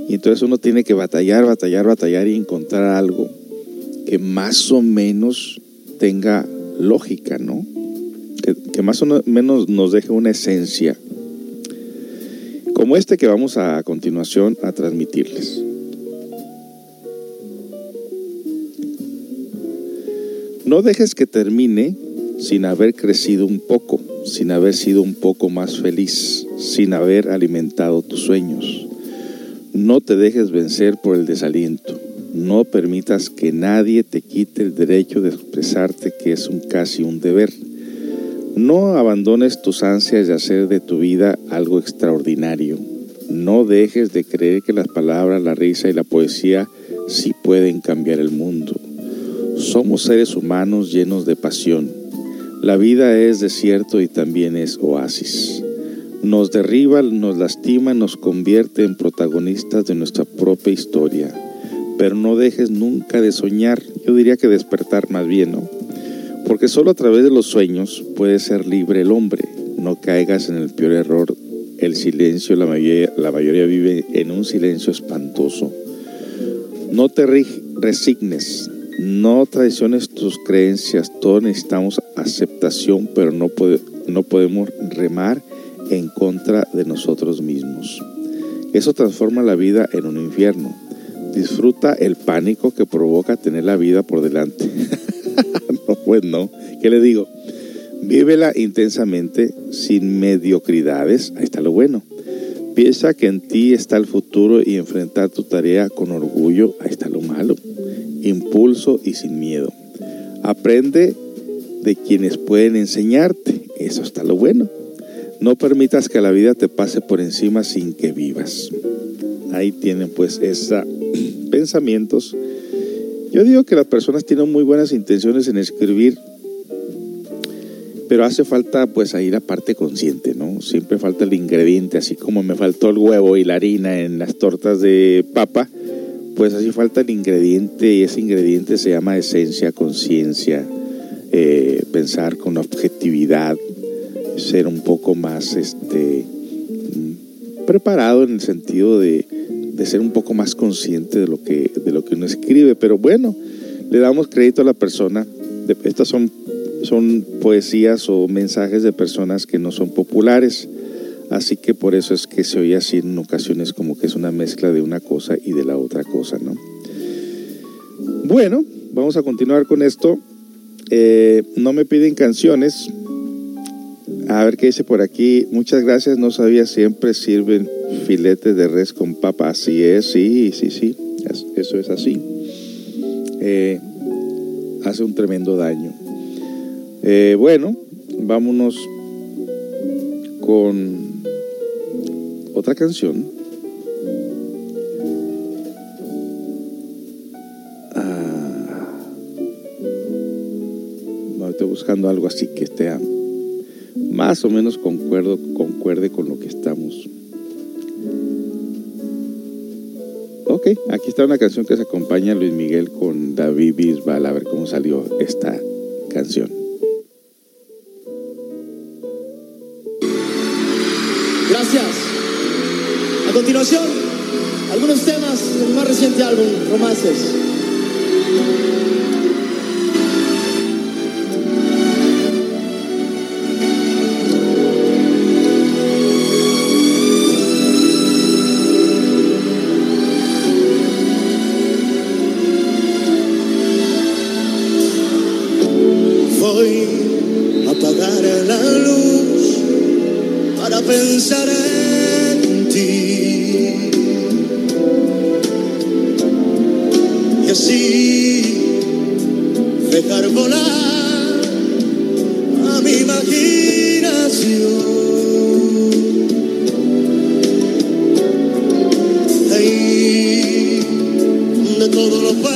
Y entonces uno tiene que batallar, batallar, batallar y encontrar algo que más o menos tenga lógica, ¿no? Que, más o no- menos nos deje una esencia, como este que vamos a, continuación a transmitirles. No dejes que termine sin haber crecido un poco, sin haber sido un poco más feliz, sin haber alimentado tus sueños. No te dejes vencer por el desaliento. No permitas que nadie te quite el derecho de expresarte que es un casi un deber. No abandones tus ansias de hacer de tu vida algo extraordinario. No dejes de creer que las palabras, la risa y la poesía sí pueden cambiar el mundo. Somos seres humanos llenos de pasión. La vida es desierto y también es oasis. Nos derriba, nos lastima, nos convierte en protagonistas de nuestra propia historia. Pero no dejes nunca de soñar, yo diría que despertar más bien, ¿no? Porque solo a través de los sueños puede ser libre el hombre. No caigas en el peor error. El silencio, la mayoría, la vive en un silencio espantoso. No te resignes, no traiciones tus creencias. Todos necesitamos aceptación, pero no, no podemos remar en contra de nosotros mismos. Eso transforma la vida en un infierno. Disfruta el pánico que provoca tener la vida por delante. pues. ¿Qué le digo? Vívela intensamente, sin mediocridades. Ahí está lo bueno. Piensa que en ti está el futuro y enfrentar tu tarea con orgullo. Ahí está lo malo. Impulso y sin miedo. Aprende de quienes pueden enseñarte. Eso está lo bueno. No permitas que la vida te pase por encima sin que vivas. Ahí tienen pues esos pensamientos. Yo digo que las personas tienen muy buenas intenciones en escribir, pero hace falta pues ahí la parte consciente, ¿no? Siempre falta el ingrediente, así como me faltó el huevo y la harina en las tortas de papa, pues así falta el ingrediente y ese ingrediente se llama esencia, conciencia, eh, pensar con objetividad, ser un poco más este mm, preparado en el sentido de, de ser un poco más consciente de lo que de lo que uno escribe pero bueno le damos crédito a la persona estas son son poesías o mensajes de personas que no son populares. Así que por eso es que se oye así en ocasiones como que es una mezcla de una cosa y de la otra cosa, ¿no? Bueno, vamos a continuar con esto. Eh, no me piden canciones. A ver qué dice por aquí. Muchas gracias. No sabía, siempre sirven filetes de res con papa. Así es, sí, sí, sí. Es- Eso es así. Eh, hace un tremendo daño. Eh, bueno, vámonos con otra canción. Ah, estoy buscando algo así que esté más o menos concuerdo, concuerde con lo que estamos. Ok, aquí está una canción que se acompaña a Luis Miguel con David Bisbal. A ver cómo salió esta canción. Gracias. A continuación, algunos temas del más reciente álbum, Romances. De todo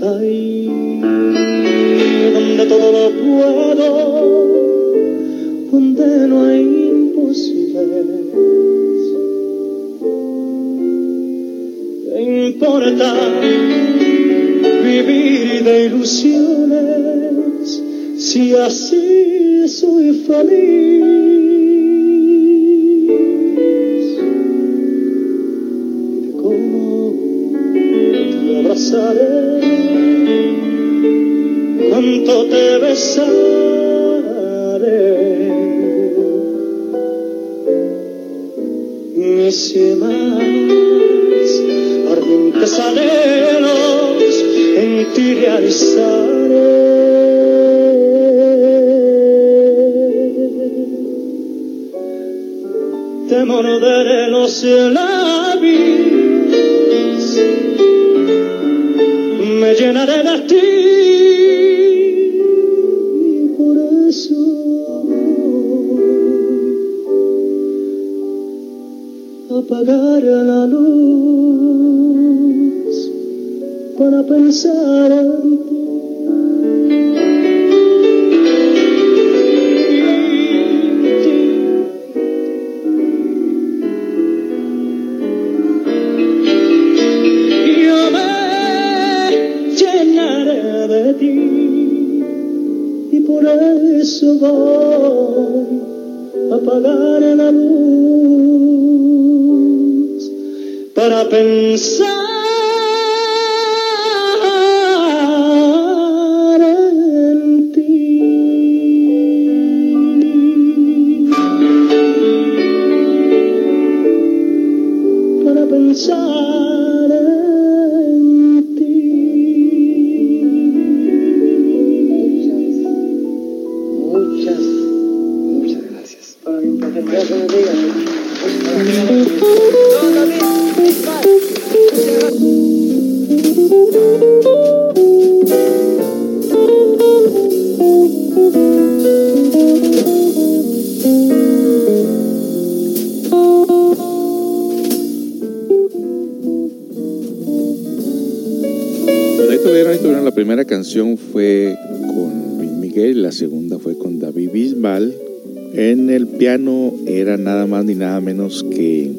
Ahí donde todo lo puedo, donde no hay imposibles. ¿Qué importa vivir de ilusiones si así soy feliz? Abrazaré, cuánto te besaré. Mis más ardientes anhelos en ti realizaré. Te morderé los labios, llenaré de ti. Por eso apagar la luz para pensar en fue con Luis Miguel, la segunda fue con David Bisbal. En el piano era nada más ni nada menos que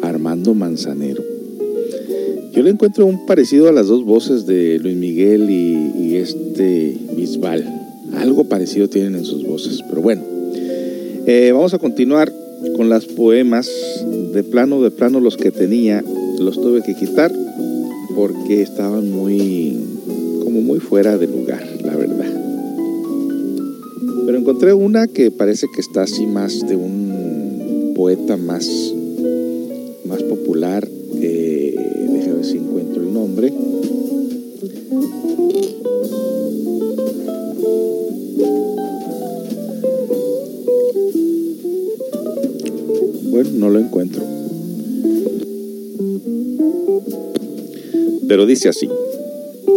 Armando Manzanero. Yo le encuentro un parecido a las dos voces de Luis Miguel y, y este Bisbal. Algo parecido tienen en sus voces, pero bueno. Eh, vamos a continuar con las poemas. De plano, de plano, los que tenía los tuve que quitar porque estaban muy, como muy fuera de lugar, la verdad. Pero encontré una que parece que está así más de un poeta más, más popular. Eh, déjame ver si encuentro el nombre. Bueno, no lo encuentro. Pero dice así,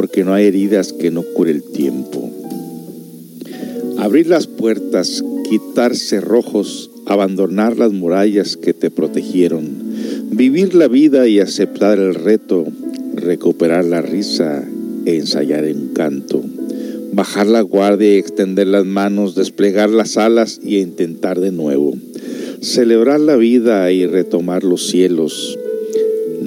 porque no hay heridas que no cure el tiempo. Abrir las puertas, quitar cerrojos, abandonar las murallas que te protegieron, vivir la vida y aceptar el reto, recuperar la risa e ensayar en canto, bajar la guardia y extender las manos, desplegar las alas y intentar de nuevo. Celebrar la vida y retomar los cielos.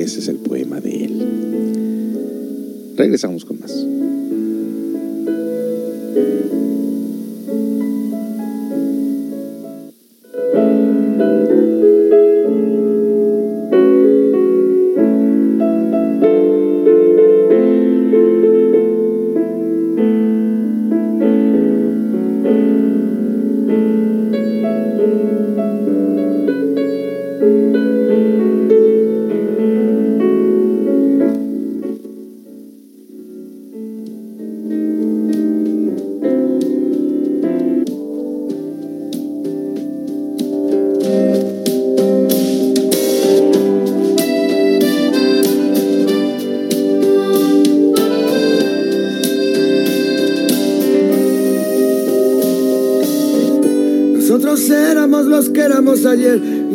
Ese es el poema de él. Regresamos con más.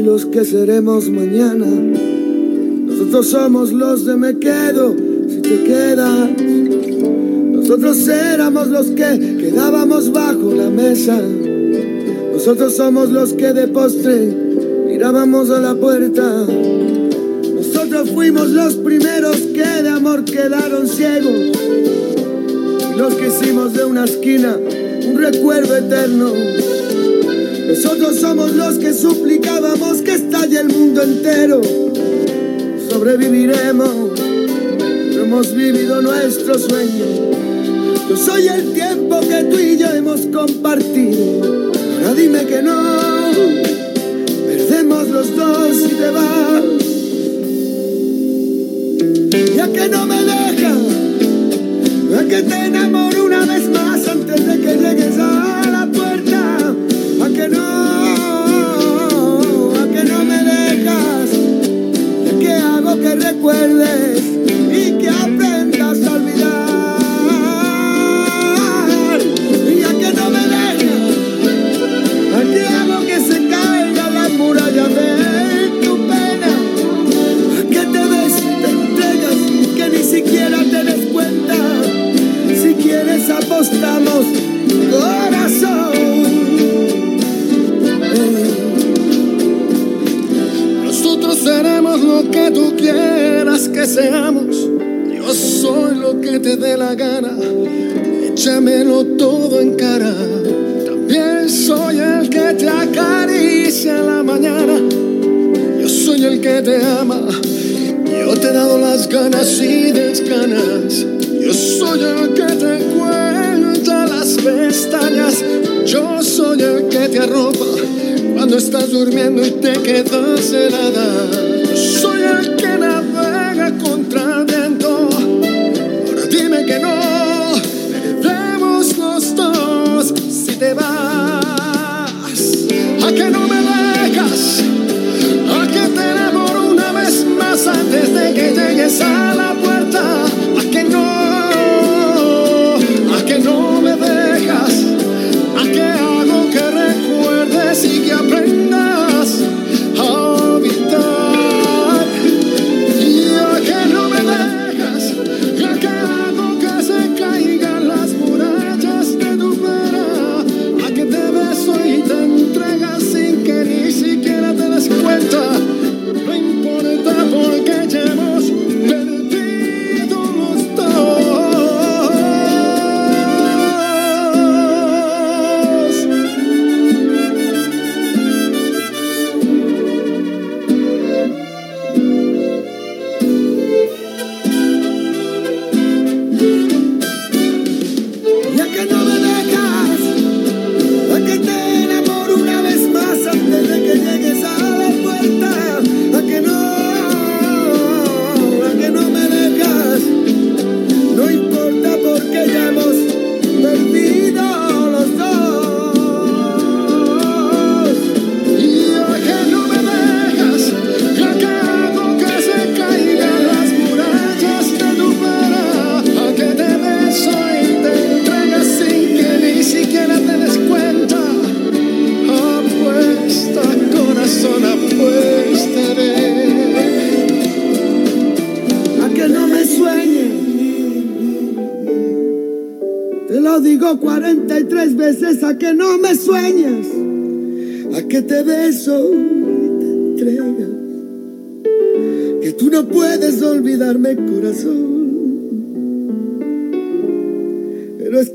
Los que seremos mañana. Nosotros somos los de me quedo si te quedas. Nosotros éramos los que quedábamos bajo la mesa. Nosotros somos los que de postre mirábamos a la puerta. Nosotros fuimos los primeros que de amor quedaron ciegos. Los que hicimos de una esquina un recuerdo eterno. Nosotros somos los que suplicábamos estalle el mundo entero. Sobreviviremos, hemos vivido nuestro sueño. Yo soy el tiempo que tú y yo hemos compartido. Ahora dime que no, perdemos los dos y te vas. Ya que no me dejas, a que te enamoro una vez más antes de que llegues a la puerta. A que no, que no me dejas, que hago que recuerdes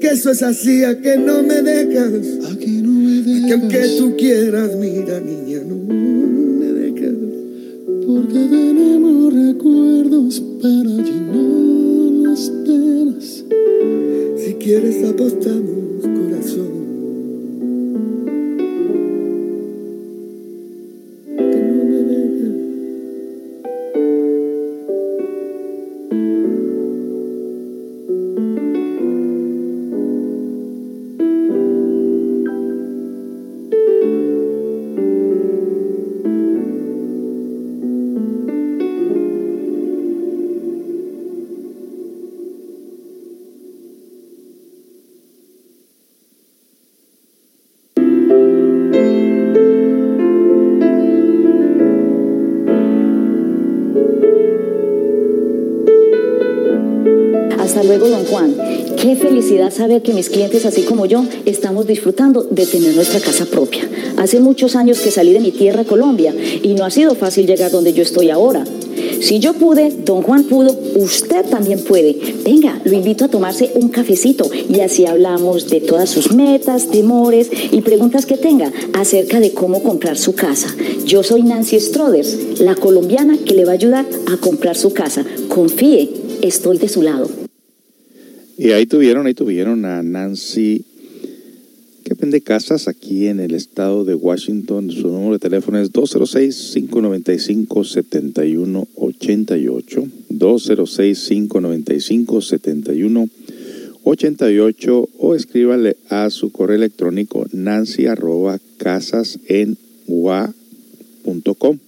que eso es así, a que no me dejas, a que no me dejas, que aunque tú quieras, mira niña, no me dejas, Porque tenemos recuerdos para llenar las penas. si quieres apostamos felicidad saber que mis clientes, así como yo, estamos disfrutando de tener nuestra casa propia. Hace muchos años que salí de mi tierra, Colombia, y no ha sido fácil llegar donde yo estoy ahora. Si yo pude, don Juan pudo, usted también puede. Venga, lo invito a tomarse un cafecito y así hablamos de todas sus metas, temores y preguntas que tenga acerca de cómo comprar su casa. Yo soy Nancy Stroders, la colombiana que le va a ayudar a comprar su casa. Confíe, estoy de su lado. Y ahí tuvieron, ahí tuvieron a Nancy, que vende casas aquí en el estado de Washington. Su número de teléfono es 206-595-7188. 206-595-7188 o escríbale a su correo electrónico nancy arroba casas en com.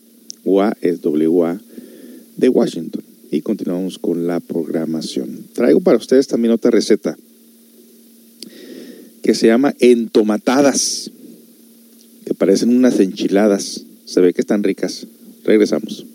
WA es WA de Washington. Y continuamos con la programación. Traigo para ustedes también otra receta que se llama entomatadas, que parecen unas enchiladas. Se ve que están ricas. Regresamos.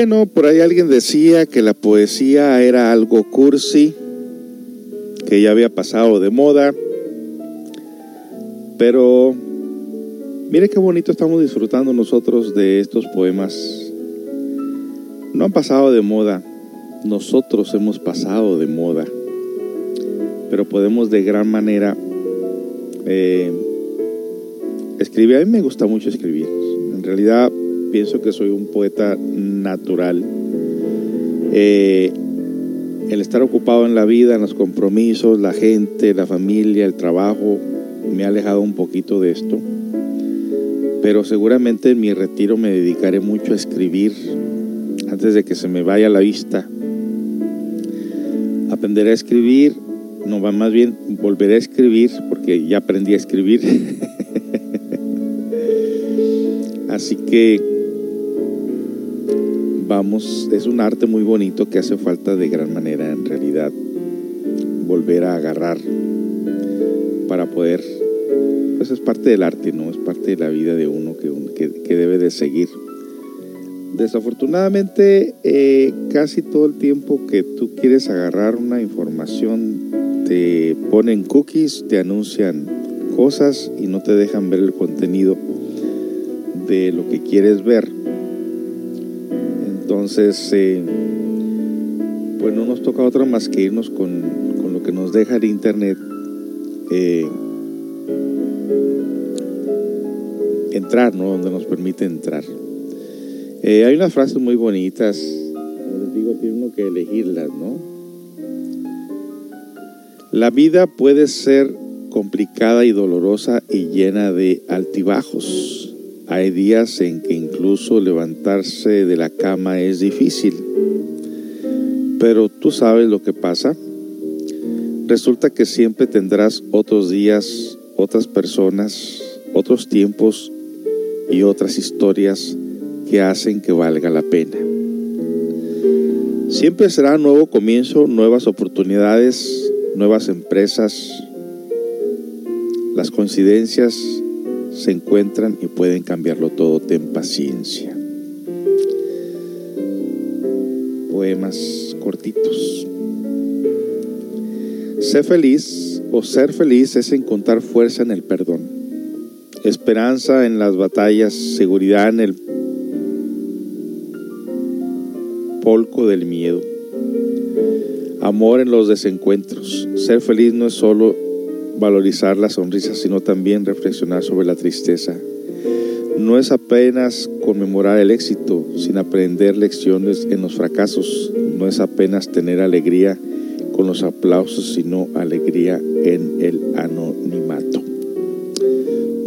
Bueno, por ahí alguien decía que la poesía era algo cursi, que ya había pasado de moda, pero mire qué bonito estamos disfrutando nosotros de estos poemas. No han pasado de moda, nosotros hemos pasado de moda, pero podemos de gran manera eh, escribir. A mí me gusta mucho escribir. En realidad pienso que soy un poeta natural. Eh, el estar ocupado en la vida, en los compromisos, la gente, la familia, el trabajo, me ha alejado un poquito de esto. Pero seguramente en mi retiro me dedicaré mucho a escribir antes de que se me vaya la vista. Aprenderé a escribir, no va más bien, volveré a escribir porque ya aprendí a escribir. Así que vamos, es un arte muy bonito que hace falta de gran manera en realidad volver a agarrar para poder, pues es parte del arte, ¿no? Es parte de la vida de uno que, que debe de seguir. Desafortunadamente, eh, casi todo el tiempo que tú quieres agarrar una información, te ponen cookies, te anuncian cosas y no te dejan ver el contenido de lo que quieres ver. Entonces, eh, pues no nos toca otra más que irnos con, con lo que nos deja el Internet. eh, entrar, ¿no? Donde nos permite entrar. Eh, hay unas frases muy bonitas. Como les digo, tiene uno que elegirlas, ¿no? La vida puede ser complicada y dolorosa y llena de altibajos. Hay días en que incluso levantarse de la cama es difícil. Pero tú sabes lo que pasa. Resulta que siempre tendrás otros días, otras personas, otros tiempos y otras historias que hacen que valga la pena. Siempre será nuevo comienzo, nuevas oportunidades, nuevas empresas. Las coincidencias se encuentran y pueden cambiarlo todo. Ten paciencia. Poemas cortitos. Ser feliz o ser feliz es encontrar fuerza en el perdón, esperanza en las batallas, seguridad en el polco del miedo, amor en los desencuentros. Ser feliz no es solo valorizar la sonrisa, sino también reflexionar sobre la tristeza. No es apenas conmemorar el éxito, sin aprender lecciones en los fracasos. No es apenas tener alegría con los aplausos, sino alegría en el anonimato.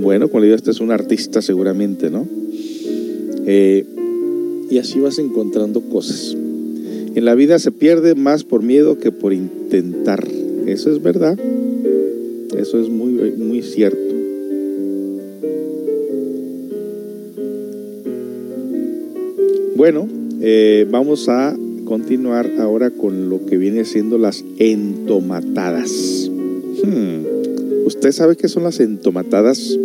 Bueno, cuando digo, este es un artista seguramente, ¿no? Eh, y así vas encontrando cosas. En la vida se pierde más por miedo que por intentar. Eso es verdad. Eso es muy, muy cierto. Bueno, eh, vamos a continuar ahora con lo que viene siendo las entomatadas. Hmm, ¿Usted sabe qué son las entomatadas?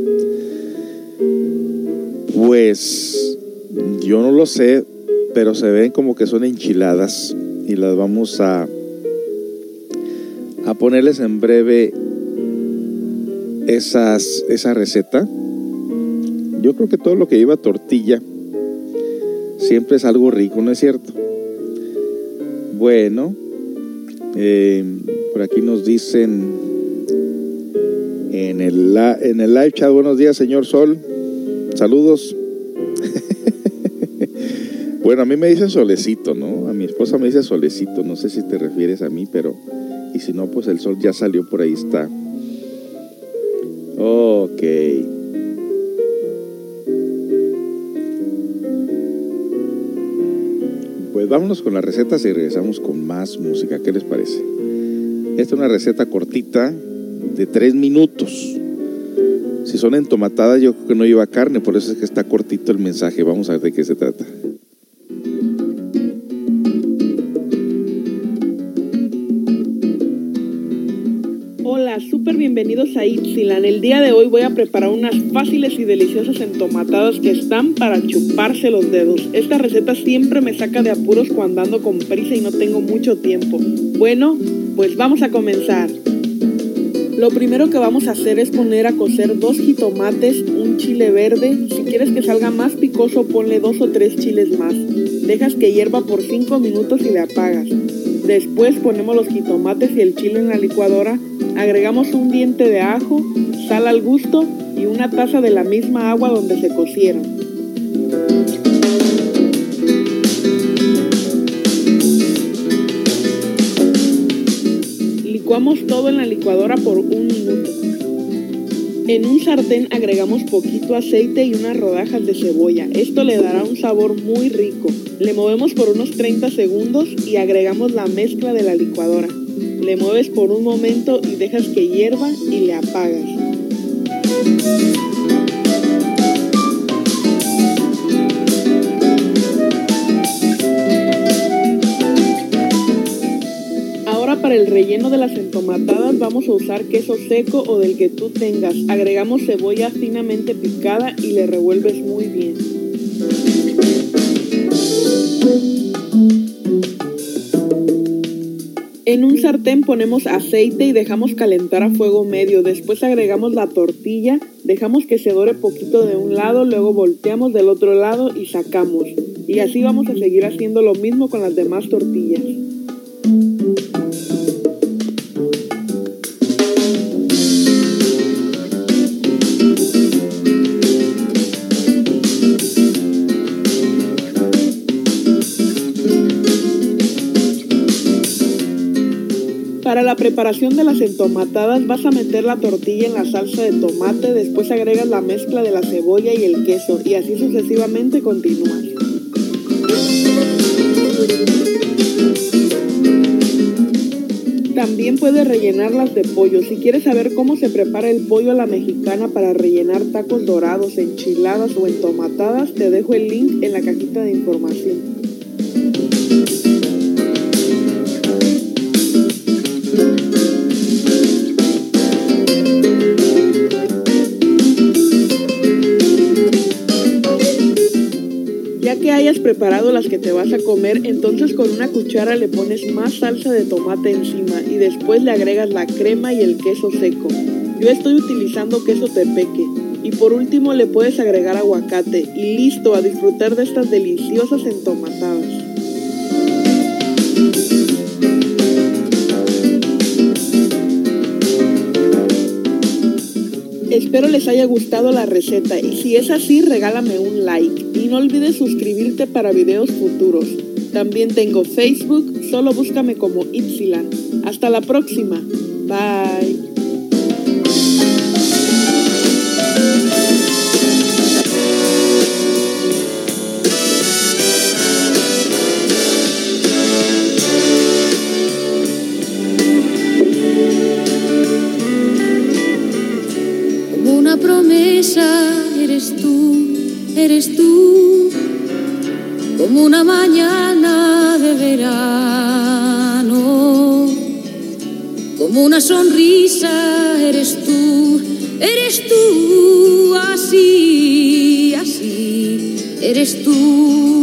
Pues yo no lo sé, pero se ven como que son enchiladas y las vamos a a ponerles en breve esas, esa receta. Yo creo que todo lo que lleva tortilla siempre es algo rico, ¿no es cierto? Bueno, eh, por aquí nos dicen en el, en el live chat, buenos días, señor Sol. Saludos. bueno, a mí me dicen solecito, ¿no? A mi esposa me dice solecito, no sé si te refieres a mí, pero... Y si no, pues el sol ya salió, por ahí está. Ok. Pues vámonos con las recetas y regresamos con más música. ¿Qué les parece? Esta es una receta cortita de tres minutos. Si son entomatadas, yo creo que no lleva carne, por eso es que está cortito el mensaje. Vamos a ver de qué se trata. Bienvenidos a Ipsilan. El día de hoy voy a preparar unas fáciles y deliciosas entomatadas que están para chuparse los dedos. Esta receta siempre me saca de apuros cuando ando con prisa y no tengo mucho tiempo. Bueno, pues vamos a comenzar. Lo primero que vamos a hacer es poner a cocer dos jitomates, un chile verde. Si quieres que salga más picoso, ponle dos o tres chiles más. Dejas que hierva por 5 minutos y le apagas. Después ponemos los jitomates y el chile en la licuadora, agregamos un diente de ajo, sal al gusto y una taza de la misma agua donde se cocieron. Licuamos todo en la licuadora por un minuto. En un sartén agregamos poquito aceite y unas rodajas de cebolla. Esto le dará un sabor muy rico. Le movemos por unos 30 segundos y agregamos la mezcla de la licuadora. Le mueves por un momento y dejas que hierva y le apagas. Ahora para el relleno de las entomatadas vamos a usar queso seco o del que tú tengas. Agregamos cebolla finamente picada y le revuelves muy bien. En un sartén ponemos aceite y dejamos calentar a fuego medio. Después agregamos la tortilla, dejamos que se dore poquito de un lado, luego volteamos del otro lado y sacamos. Y así vamos a seguir haciendo lo mismo con las demás tortillas. Preparación de las entomatadas vas a meter la tortilla en la salsa de tomate, después agregas la mezcla de la cebolla y el queso y así sucesivamente continúas. También puedes rellenarlas de pollo. Si quieres saber cómo se prepara el pollo a la mexicana para rellenar tacos dorados, enchiladas o entomatadas, te dejo el link en la cajita de información. Preparado las que te vas a comer, entonces con una cuchara le pones más salsa de tomate encima y después le agregas la crema y el queso seco. Yo estoy utilizando queso tepeque. Y por último le puedes agregar aguacate y listo a disfrutar de estas deliciosas entomatadas. Espero les haya gustado la receta y si es así regálame un like y no olvides suscribirte para videos futuros. También tengo Facebook, solo búscame como Ipsilan. Hasta la próxima. Bye. Eres tú, como una mañana de verano, como una sonrisa eres tú, eres tú, así, así, eres tú.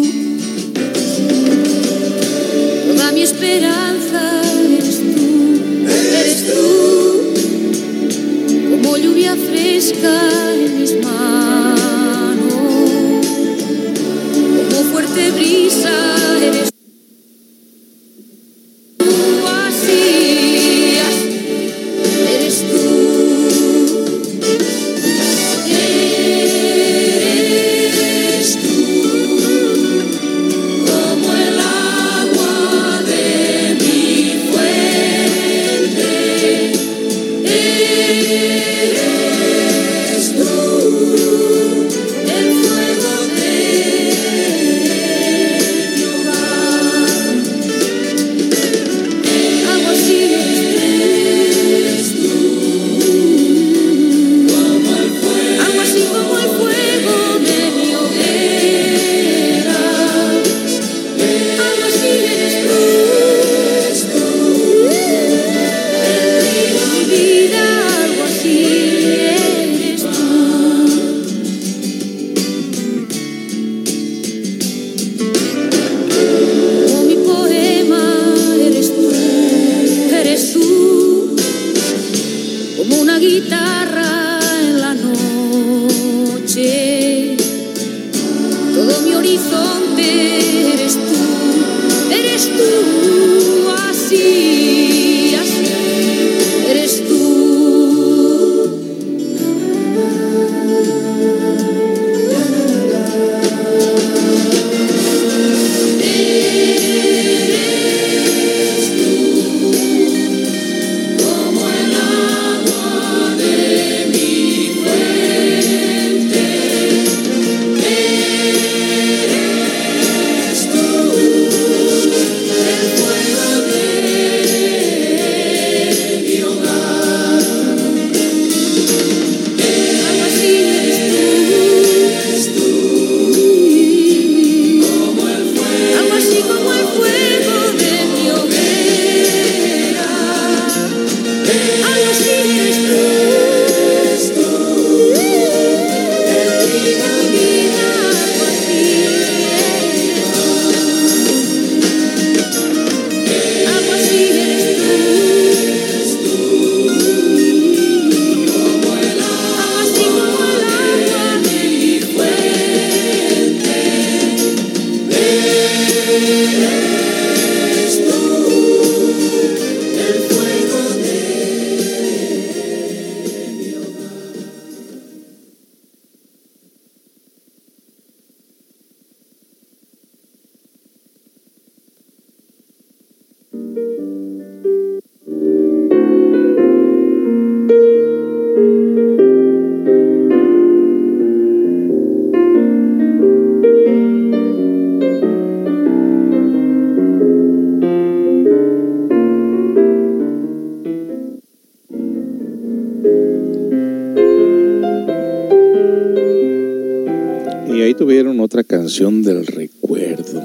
del recuerdo.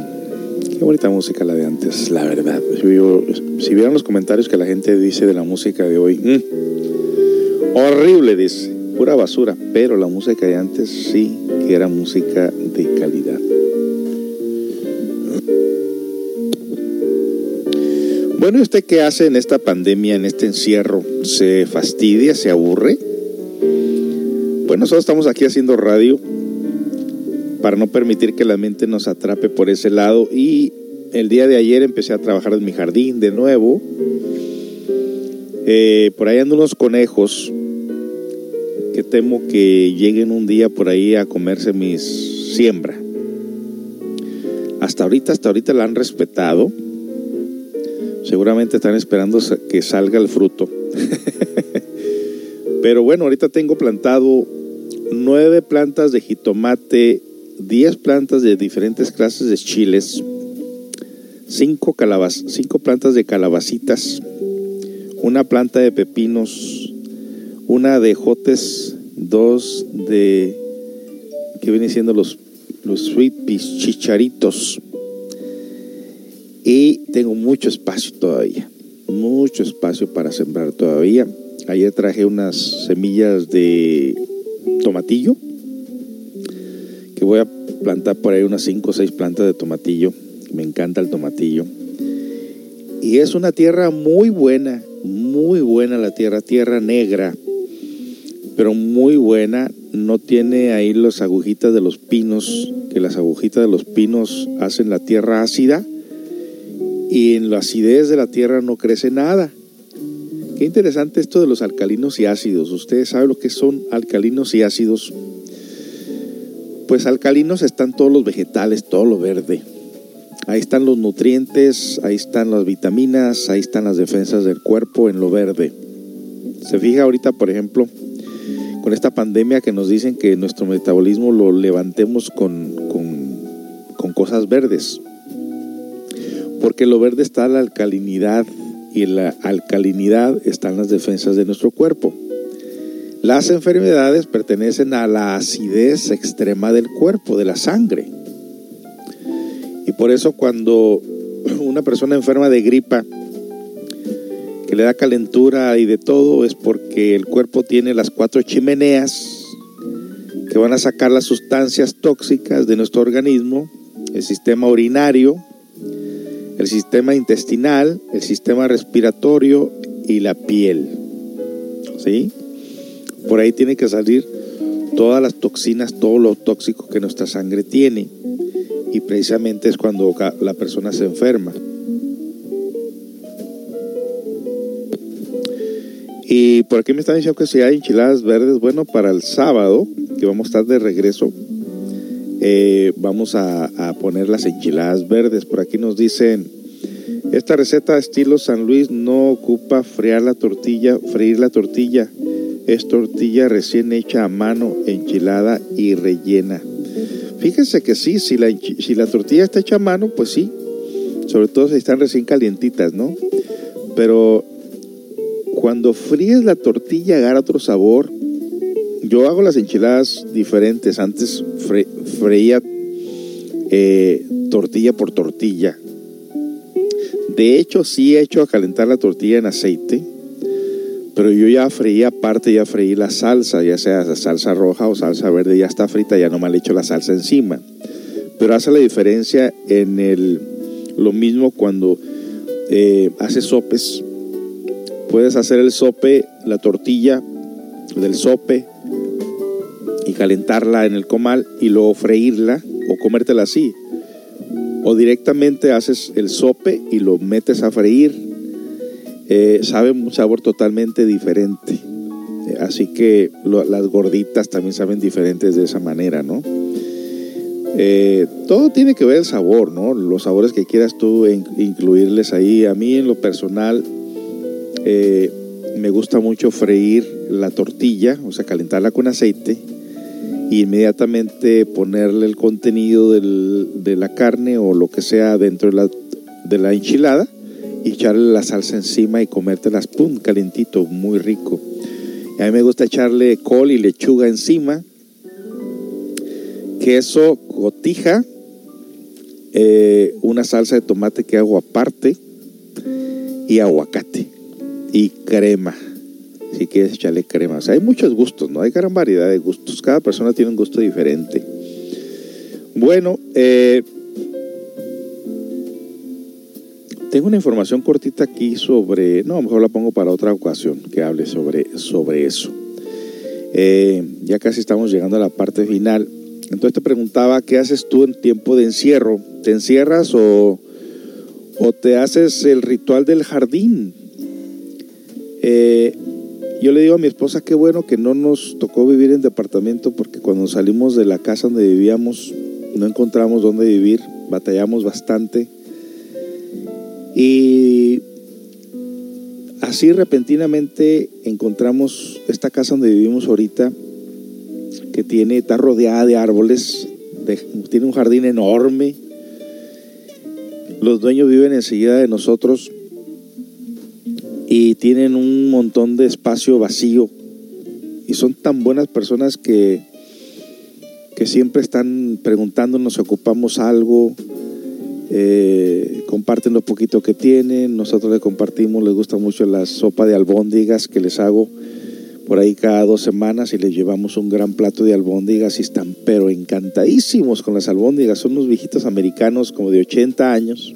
Qué bonita música la de antes, la verdad. Si vieron los comentarios que la gente dice de la música de hoy, mm, horrible, dice, pura basura, pero la música de antes sí que era música de calidad. Bueno, ¿y usted qué hace en esta pandemia, en este encierro? ¿Se fastidia, se aburre? Pues nosotros estamos aquí haciendo radio para no permitir que la mente nos atrape por ese lado y el día de ayer empecé a trabajar en mi jardín de nuevo. Eh, por ahí ando unos conejos que temo que lleguen un día por ahí a comerse mis siembra. Hasta ahorita, hasta ahorita la han respetado. Seguramente están esperando que salga el fruto. Pero bueno, ahorita tengo plantado nueve plantas de jitomate, diez plantas de diferentes clases de chiles, cinco, calabaz cinco plantas de calabacitas, una planta de pepinos, una de jotes, dos de que vienen siendo los, los sweet peas, chicharitos. Y tengo mucho espacio todavía, mucho espacio para sembrar todavía. Ayer traje unas semillas de tomatillo, que voy a plantar por ahí unas 5 o 6 plantas de tomatillo. Me encanta el tomatillo. Y es una tierra muy buena, muy buena la tierra, tierra negra, pero muy buena. No tiene ahí las agujitas de los pinos, que las agujitas de los pinos hacen la tierra ácida y en la acidez de la tierra no crece nada. Qué interesante esto de los alcalinos y ácidos. ¿Ustedes saben lo que son alcalinos y ácidos? Pues alcalinos están todos los vegetales, todo lo verde. Ahí están los nutrientes, ahí están las vitaminas, ahí están las defensas del cuerpo en lo verde. Se fija ahorita, por ejemplo, con esta pandemia que nos dicen que nuestro metabolismo lo levantemos con, con, cosas verdes. Porque lo verde está la alcalinidad y en la alcalinidad están las defensas de nuestro cuerpo. Las enfermedades pertenecen a la acidez extrema del cuerpo, de la sangre. Y por eso cuando una persona enferma de gripa, que le da calentura y de todo, es porque el cuerpo tiene las cuatro chimeneas que van a sacar las sustancias tóxicas de nuestro organismo, el sistema urinario, el sistema intestinal, el sistema respiratorio y la piel. ¿Sí? Por ahí tiene que salir todas las toxinas, todo lo tóxico que nuestra sangre tiene. Y precisamente es cuando la persona se enferma. Y por aquí me están diciendo que si hay enchiladas verdes, bueno, para el sábado, que vamos a estar de regreso, eh, vamos a, a poner las enchiladas verdes. Por aquí nos dicen, esta receta estilo San Luis no ocupa freír la tortilla, freír la tortilla. Es tortilla recién hecha a mano, enchilada y rellena. Fíjense que sí, si la, si la tortilla está hecha a mano, pues sí. Sobre todo si están recién calientitas, ¿no? Pero cuando fríes la tortilla agarra otro sabor. Yo hago las enchiladas diferentes. Antes fre- freía eh, tortilla por tortilla. De hecho, sí he hecho a calentar la tortilla en aceite, pero yo ya freí aparte, ya freí la salsa, ya sea salsa roja o salsa verde, ya está frita, ya nomás le echo la salsa encima. Pero hace la diferencia en el, lo mismo cuando eh, haces sopes. Puedes hacer el sope, la tortilla del sope y calentarla en el comal y luego freírla o comértela así. O directamente haces el sope y lo metes a freír. Eh, sabe un sabor totalmente diferente. Eh, así que las gorditas también saben diferentes de esa manera, ¿no? Eh, todo tiene que ver el sabor, ¿no? Los sabores que quieras tú in- incluirles ahí. A mí en lo personal eh, me gusta mucho freír la tortilla, o sea, calentarla con aceite e inmediatamente ponerle el contenido de la carne o lo que sea dentro de la, enchilada y echarle la salsa encima y comértelas, pum, calentito, muy rico. A mí me gusta echarle col y lechuga encima, queso, cotija, eh, una salsa de tomate que hago aparte y aguacate y crema. Si quieres echarle crema. Hay muchos gustos, ¿no? Hay gran variedad de gustos. Cada persona tiene un gusto diferente. Bueno, eh, tengo una información cortita aquí sobre, no, mejor la pongo para otra ocasión que hable sobre, sobre eso. Eh, ya casi estamos llegando a la parte final. Entonces te preguntaba, ¿qué haces tú en tiempo de encierro? ¿Te encierras o, o te haces el ritual del jardín? Eh, yo le digo a mi esposa, qué bueno que no nos tocó vivir en departamento porque cuando salimos de la casa donde vivíamos no encontramos dónde vivir, batallamos bastante. Y así repentinamente encontramos esta casa donde vivimos ahorita, que tiene, está rodeada de árboles, tiene un jardín enorme. Los dueños viven enseguida de nosotros y tienen un montón de espacio vacío. Y son tan buenas personas que, que siempre están preguntándonos si ocupamos algo, eh, comparten lo poquito que tienen, nosotros le compartimos, les gusta mucho la sopa de albóndigas que les hago por ahí cada dos semanas y les llevamos un gran plato de albóndigas y están pero encantadísimos con las albóndigas, son unos viejitos americanos como de 80 años,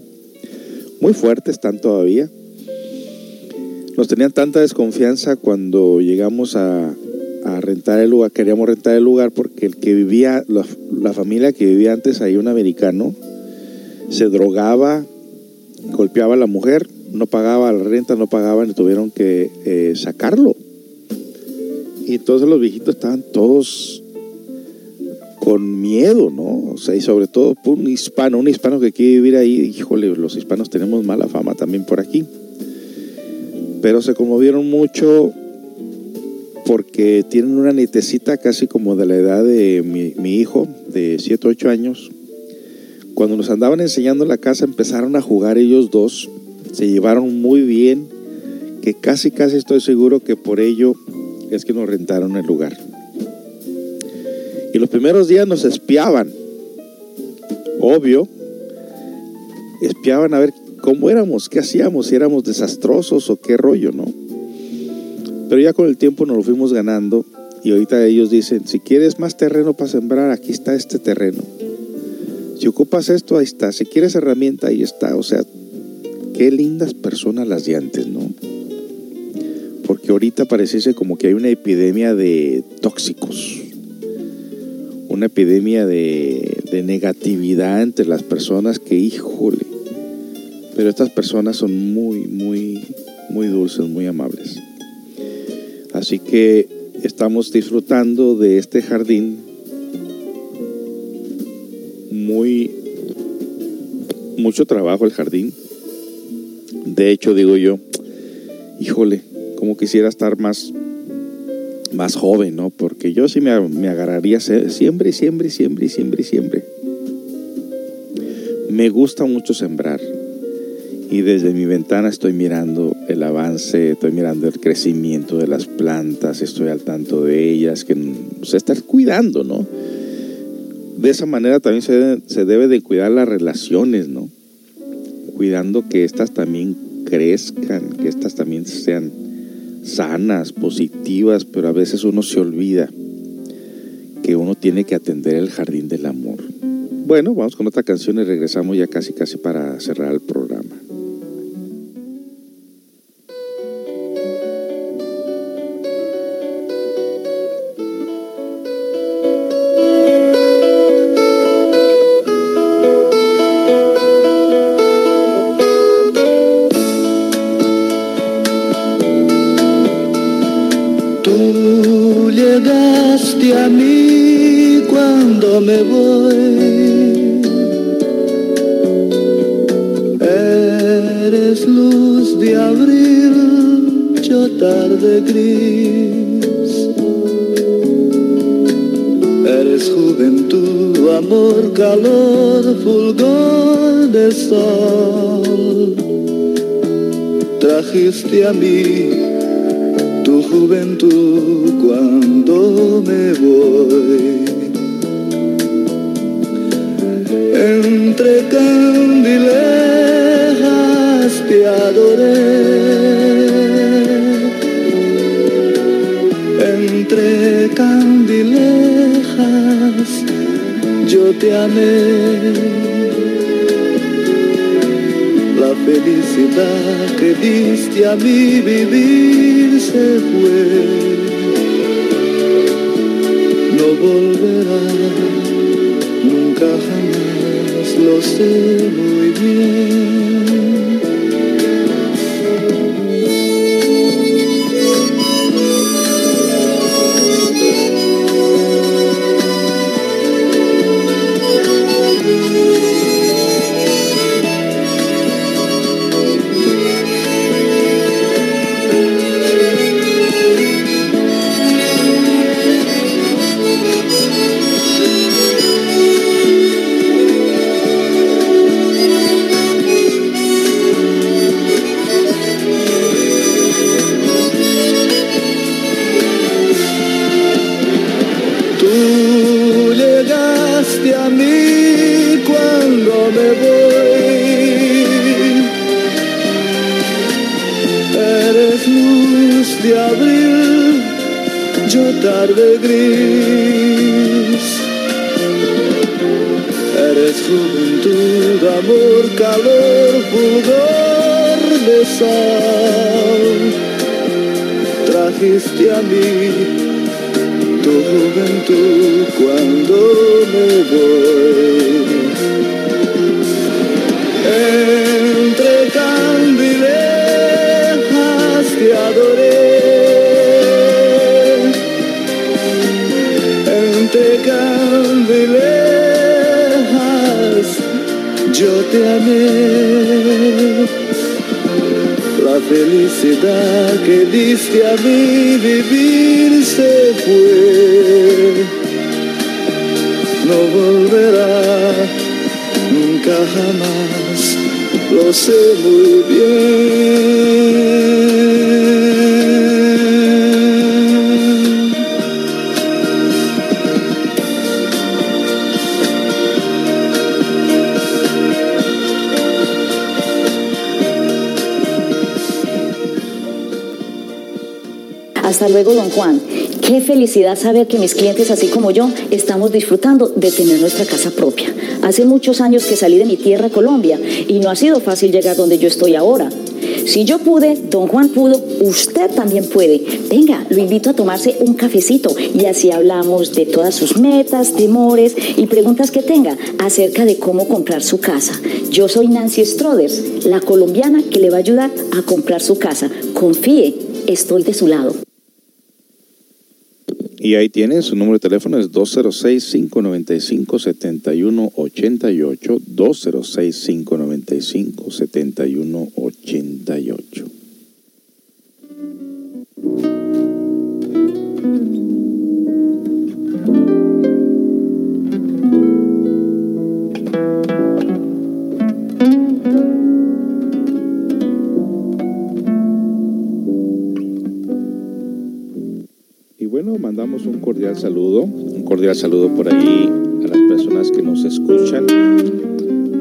muy fuertes están todavía. Nos tenían tanta desconfianza cuando llegamos a, rentar el lugar, queríamos rentar el lugar porque el que vivía, la, familia que vivía antes ahí, un americano, se drogaba, golpeaba a la mujer, no pagaba la renta, no pagaban y tuvieron que eh, sacarlo. Y entonces los viejitos estaban todos con miedo, ¿no? O sea, y sobre todo por un hispano, un hispano que quiere vivir ahí, híjole, los hispanos tenemos mala fama también por aquí. Pero se conmovieron mucho porque tienen una nietecita casi como de la edad de mi, hijo, de 7, 8 años. Cuando nos andaban enseñando la casa empezaron a jugar ellos dos, se llevaron muy bien, que casi casi estoy seguro que por ello es que nos rentaron el lugar. Y los primeros días nos espiaban, obvio, espiaban a ver cómo éramos, qué hacíamos, si éramos desastrosos o qué rollo, ¿no? Pero ya con el tiempo nos lo fuimos ganando y ahorita ellos dicen, si quieres más terreno para sembrar, aquí está este terreno. Si ocupas esto, ahí está. Si quieres herramienta, ahí está. O sea, qué lindas personas las de antes, ¿no? Porque ahorita pareciese como que hay una epidemia de tóxicos, una epidemia de, de negatividad entre las personas que, híjole, pero estas personas son muy, muy, muy dulces, muy amables. Así que estamos disfrutando de este jardín muy mucho trabajo el jardín. De hecho, digo yo, híjole, como quisiera estar más más joven, ¿no? Porque yo sí me, me agarraría siempre, siempre, siempre, siempre, siempre. Me gusta mucho sembrar y desde mi ventana estoy mirando el avance, estoy mirando el crecimiento de las plantas, estoy al tanto de ellas, que se está cuidando, ¿no? De esa manera también se debe, se debe de cuidar las relaciones, ¿no? Cuidando que estas también crezcan, que estas también sean sanas, positivas, pero a veces uno se olvida que uno tiene que atender el jardín del amor. Bueno, vamos con otra canción y regresamos ya casi casi para cerrar el programa. Me voy. Eres luz de abril, yo tarde gris. Eres juventud, amor, calor, fulgor de sol. Trajiste a mí tu juventud cuando me voy. Entre candilejas te adoré. Entre candilejas yo te amé. La felicidad que diste a mi vivir se fue. No volverá, lo sé muy bien. Gris. Eres juventud, amor, calor, pudor de sal. Trajiste a mí tu juventud cuando me voy. Entre Yo te amé. La felicidad que diste a mí vivir se fue. No volverá nunca jamás, lo sé muy bien. Hasta luego, don Juan. Qué felicidad saber que mis clientes, así como yo, estamos disfrutando de tener nuestra casa propia. Hace muchos años que salí de mi tierra, Colombia, y no ha sido fácil llegar donde yo estoy ahora. Si yo pude, don Juan pudo, usted también puede. Venga, lo invito a tomarse un cafecito y así hablamos de todas sus metas, temores y preguntas que tenga acerca de cómo comprar su casa. Yo soy Nancy Stroders, la colombiana que le va a ayudar a comprar su casa. Confíe, estoy de su lado. Y ahí tienen su número de teléfono, es 206-595-7188. 206-595-7188. Mandamos un cordial saludo, un cordial saludo por ahí a las personas que nos escuchan.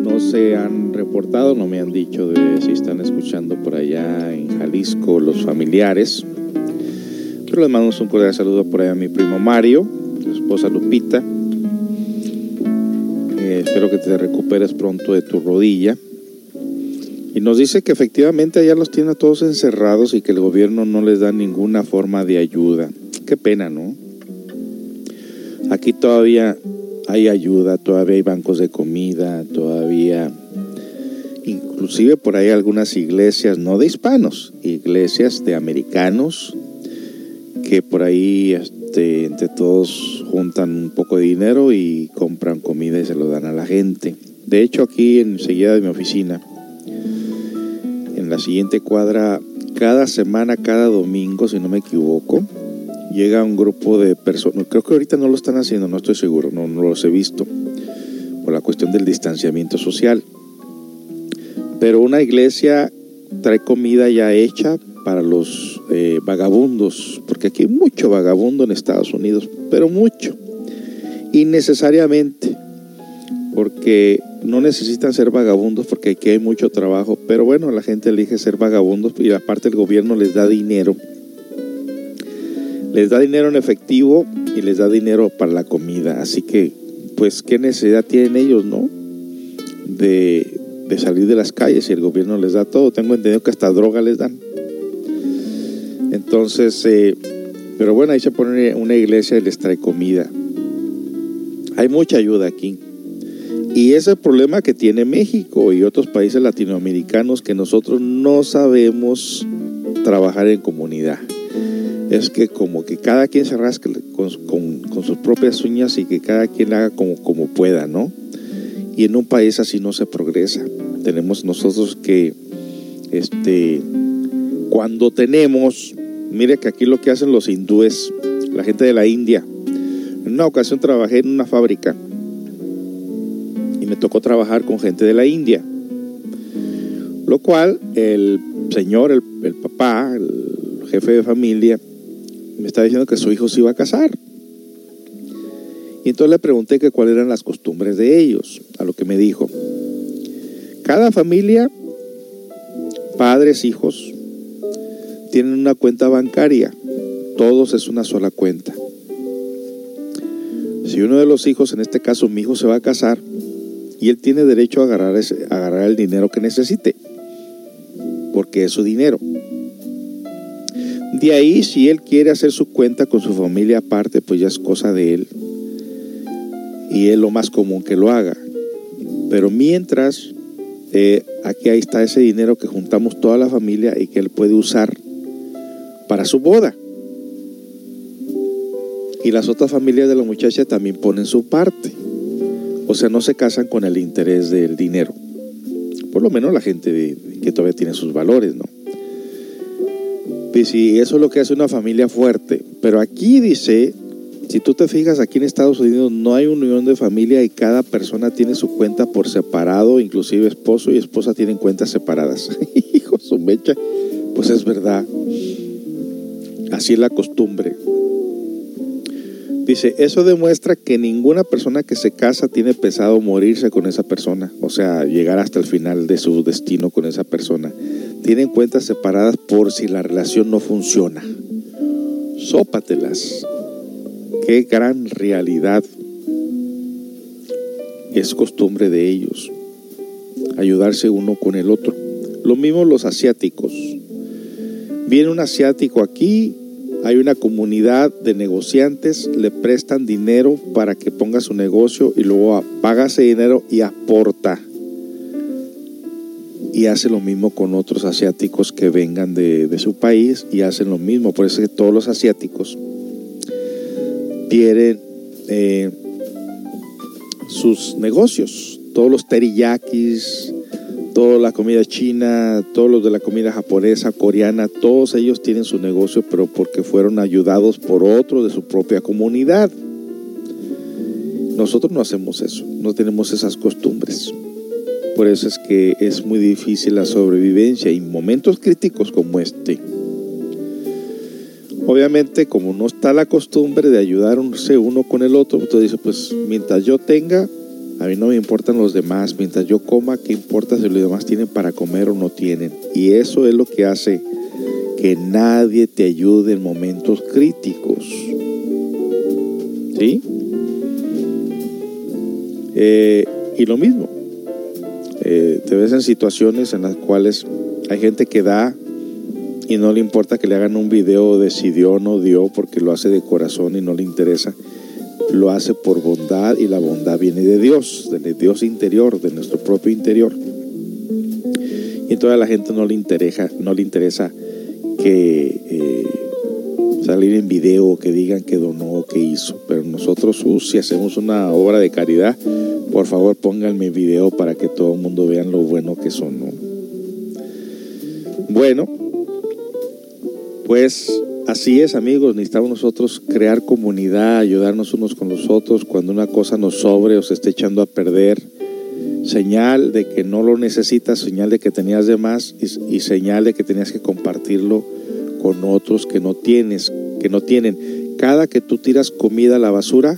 No se han reportado, no me han dicho de si están escuchando por allá en Jalisco los familiares. Pero les mandamos un cordial saludo por ahí a mi primo Mario, su esposa Lupita. Eh, espero que te recuperes pronto de tu rodilla. Y nos dice que efectivamente allá los tiene a todos encerrados y que el gobierno no les da ninguna forma de ayuda. Qué pena, ¿no? Aquí todavía hay ayuda, todavía hay bancos de comida, todavía, inclusive por ahí algunas iglesias, no de hispanos, iglesias de americanos, que por ahí este, entre todos juntan un poco de dinero y compran comida y se lo dan a la gente. De hecho, aquí enseguida de mi oficina, en la siguiente cuadra, cada semana, cada domingo, si no me equivoco, llega un grupo de personas, creo que ahorita no lo están haciendo, no estoy seguro, no, los he visto, por la cuestión del distanciamiento social. Pero una iglesia trae comida ya hecha para los eh, vagabundos, porque aquí hay mucho vagabundo en Estados Unidos, pero mucho, innecesariamente, porque no necesitan ser vagabundos, porque aquí hay mucho trabajo, pero bueno, la gente elige ser vagabundos y aparte el gobierno les da dinero les da dinero en efectivo y les da dinero para la comida. Así que, pues, ¿qué necesidad tienen ellos, no? De, salir de las calles y el gobierno les da todo. Tengo entendido que hasta droga les dan. Entonces, eh, pero bueno, ahí se pone una iglesia y les trae comida. Hay mucha ayuda aquí. Y ese es el problema que tiene México y otros países latinoamericanos que nosotros no sabemos trabajar en comunidad. Es que como que cada quien se rasque con, con- sus propias uñas y que cada quien haga como, como pueda, ¿no? Y en un país así no se progresa. Tenemos nosotros que, este, cuando tenemos, mire que aquí lo que hacen los hindúes, la gente de la India. En una ocasión trabajé en una fábrica y me tocó trabajar con gente de la India. Lo cual el señor, el, el papá, el jefe de familia, me estaba diciendo que su hijo se iba a casar. Y entonces le pregunté que cuáles eran las costumbres de ellos, a lo que me dijo. Cada familia, padres, hijos, tienen una cuenta bancaria. Todos es una sola cuenta. Si uno de los hijos, en este caso mi hijo, se va a casar, y él tiene derecho a agarrar, a agarrar el dinero que necesite, porque es su dinero. De ahí, si él quiere hacer su cuenta con su familia aparte, pues ya es cosa de él. Y es lo más común que lo haga. Pero mientras, eh, aquí ahí está ese dinero que juntamos toda la familia y que él puede usar para su boda. Y las otras familias de la muchacha también ponen su parte. O sea, no se casan con el interés del dinero. Por lo menos la gente que todavía tiene sus valores, ¿no? Si eso es lo que hace una familia fuerte. Pero aquí dice, si tú te fijas, aquí en Estados Unidos no hay unión de familia y cada persona tiene su cuenta por separado, inclusive esposo y esposa tienen cuentas separadas. Hijo, su mecha. Pues es verdad. Así es la costumbre. Dice, eso demuestra que ninguna persona que se casa tiene pensado morirse con esa persona, o sea, llegar hasta el final de su destino con esa persona. Tienen cuentas separadas por si la relación no funciona. Sópatelas. Qué gran realidad. Es costumbre de ellos. Ayudarse uno con el otro. Lo mismo los asiáticos. Viene un asiático aquí, hay una comunidad de negociantes, le prestan dinero para que ponga su negocio y luego paga ese dinero y aporta. Y hace lo mismo con otros asiáticos que vengan de, de su país y hacen lo mismo. Por eso es que todos los asiáticos tienen eh, sus negocios, todos los teriyakis, toda la comida china, todos los de la comida japonesa, coreana, todos ellos tienen su negocio, pero porque fueron ayudados por otro de su propia comunidad. Nosotros no hacemos eso, no tenemos esas costumbres. Por eso es que es muy difícil la sobrevivencia en momentos críticos como este. Obviamente, como no está la costumbre de ayudarse uno con el otro, entonces dice, pues mientras yo tenga, a mí no me importan los demás, mientras yo coma, ¿qué importa si los demás tienen para comer o no tienen? Y eso es lo que hace que nadie te ayude en momentos críticos. ¿Sí? Eh, y lo mismo, eh, te ves en situaciones en las cuales hay gente que da y no le importa que le hagan un video de si dio o no dio porque lo hace de corazón y no le interesa. Lo hace por bondad y la bondad viene de Dios, del Dios interior, de nuestro propio interior. Y entonces la gente no le interesa, no le interesa que eh, salir en video, que digan que donó que hizo. Pero nosotros, uh, si hacemos una obra de caridad, por favor pónganme video para que todo el mundo vean lo bueno que son. ¿no? Bueno, pues así es amigos, necesitamos nosotros crear comunidad, ayudarnos unos con los otros cuando una cosa nos sobre o se esté echando a perder. Señal de que no lo necesitas, señal de que tenías de más y, y señal de que tenías que compartirlo con otros que no tienes, que no tienen. Cada que tú tiras comida a la basura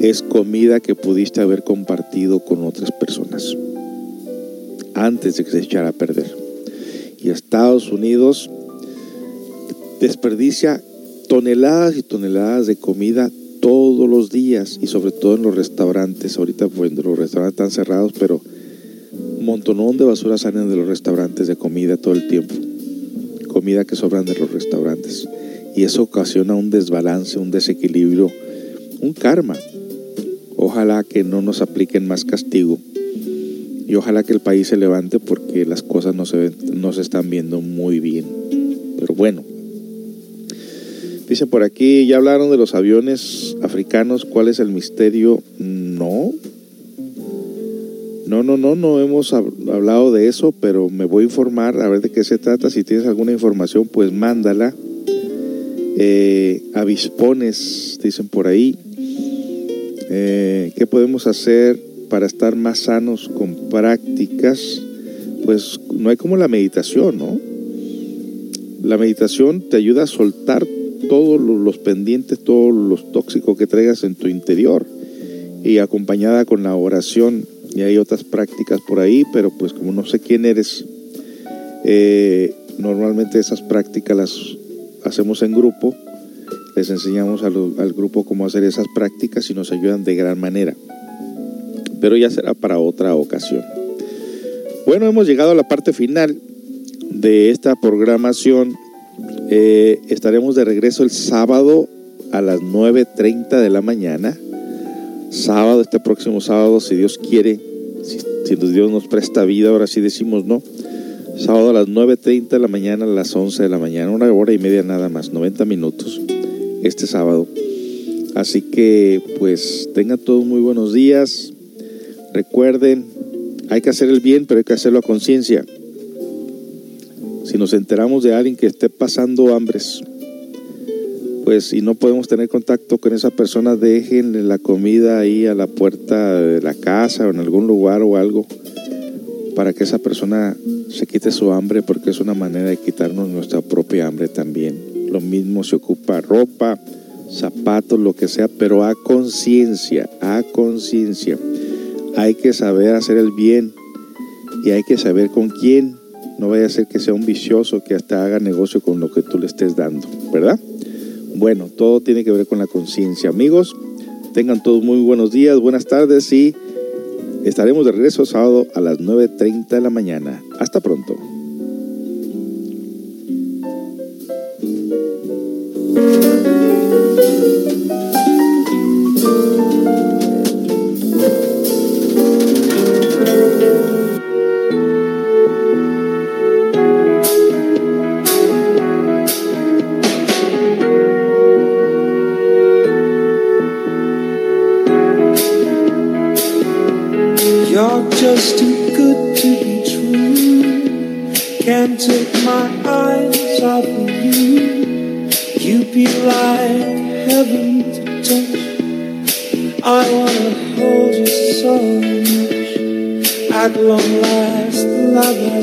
es comida que pudiste haber compartido con otras personas antes de que se echara a perder. Y Estados Unidos desperdicia toneladas y toneladas de comida todos los días y sobre todo en los restaurantes. Ahorita pues los restaurantes están cerrados, pero montonón de basura salen de los restaurantes de comida todo el tiempo. Comida que sobran de los restaurantes. Y eso ocasiona un desbalance, un desequilibrio, un karma. Ojalá que no nos apliquen más castigo. Y ojalá que el país se levante porque las cosas no se, ven- no se están viendo muy bien. Pero bueno. Dice por aquí, ya hablaron de los aviones africanos, ¿cuál es el misterio? No. No, no, no, no hemos hab- hablado de eso, pero me voy a informar a ver de qué se trata. Si tienes alguna información, pues mándala. Eh, avispones, dicen por ahí. Eh, ¿Qué podemos hacer para estar más sanos con prácticas? Pues no hay como la meditación, ¿no? La meditación te ayuda a soltar todos lo- los pendientes, todos los tóxicos que traigas en tu interior y acompañada con la oración. Y hay otras prácticas por ahí, pero pues como no sé quién eres, eh, normalmente esas prácticas las hacemos en grupo, les enseñamos al grupo cómo hacer esas prácticas y nos ayudan de gran manera. Pero ya será para otra ocasión. Bueno, hemos llegado a la parte final de esta programación. Eh, estaremos de regreso el sábado a las 9.30 de la mañana. Sábado, este próximo sábado, si Dios quiere, si, si Dios nos presta vida, ahora sí decimos no. Sábado a las 9.30 de la mañana, a las 11 de la mañana, una hora y media nada más, 90 minutos este sábado. Así que pues tengan todos muy buenos días. Recuerden, hay que hacer el bien, pero hay que hacerlo a conciencia. Si nos enteramos de alguien que esté pasando hambres, pues y no podemos tener contacto con esa persona, déjenle la comida ahí a la puerta de la casa o en algún lugar o algo para que esa persona se quite su hambre porque es una manera de quitarnos nuestra propia hambre también. Lo mismo se ocupa ropa, zapatos, lo que sea, pero a conciencia, a conciencia. Hay que saber hacer el bien y hay que saber con quién. No vaya a ser que sea un vicioso que hasta haga negocio con lo que tú le estés dando, ¿verdad? Bueno, todo tiene que ver con la conciencia. Amigos, tengan todos muy buenos días, buenas tardes y estaremos de regreso sábado a las 9.30 de la mañana. Hasta pronto. Thank you.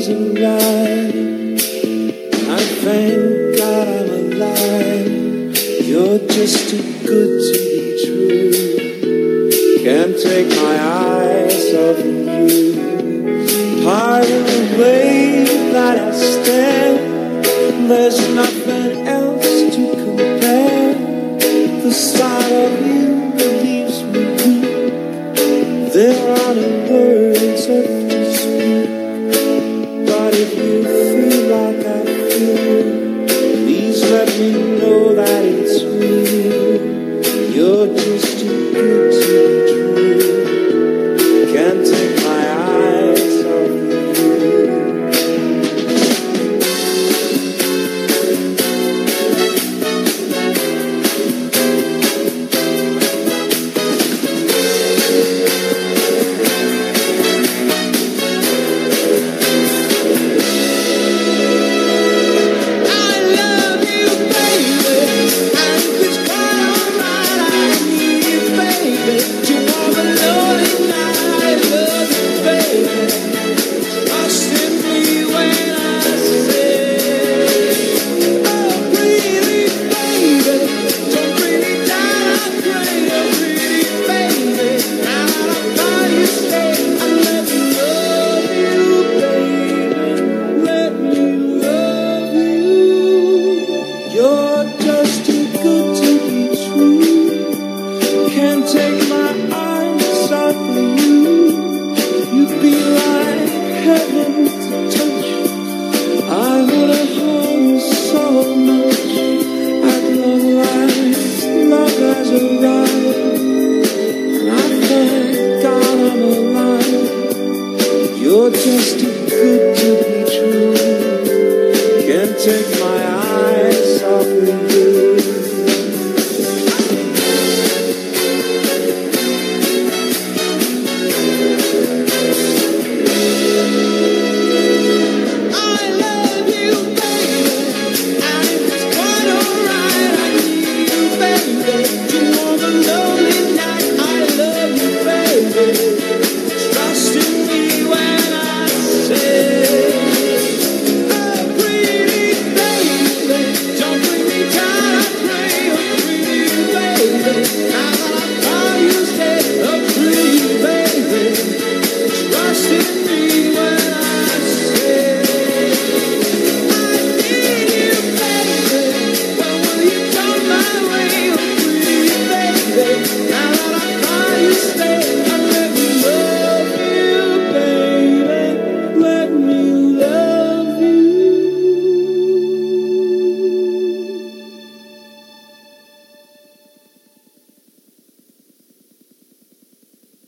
around.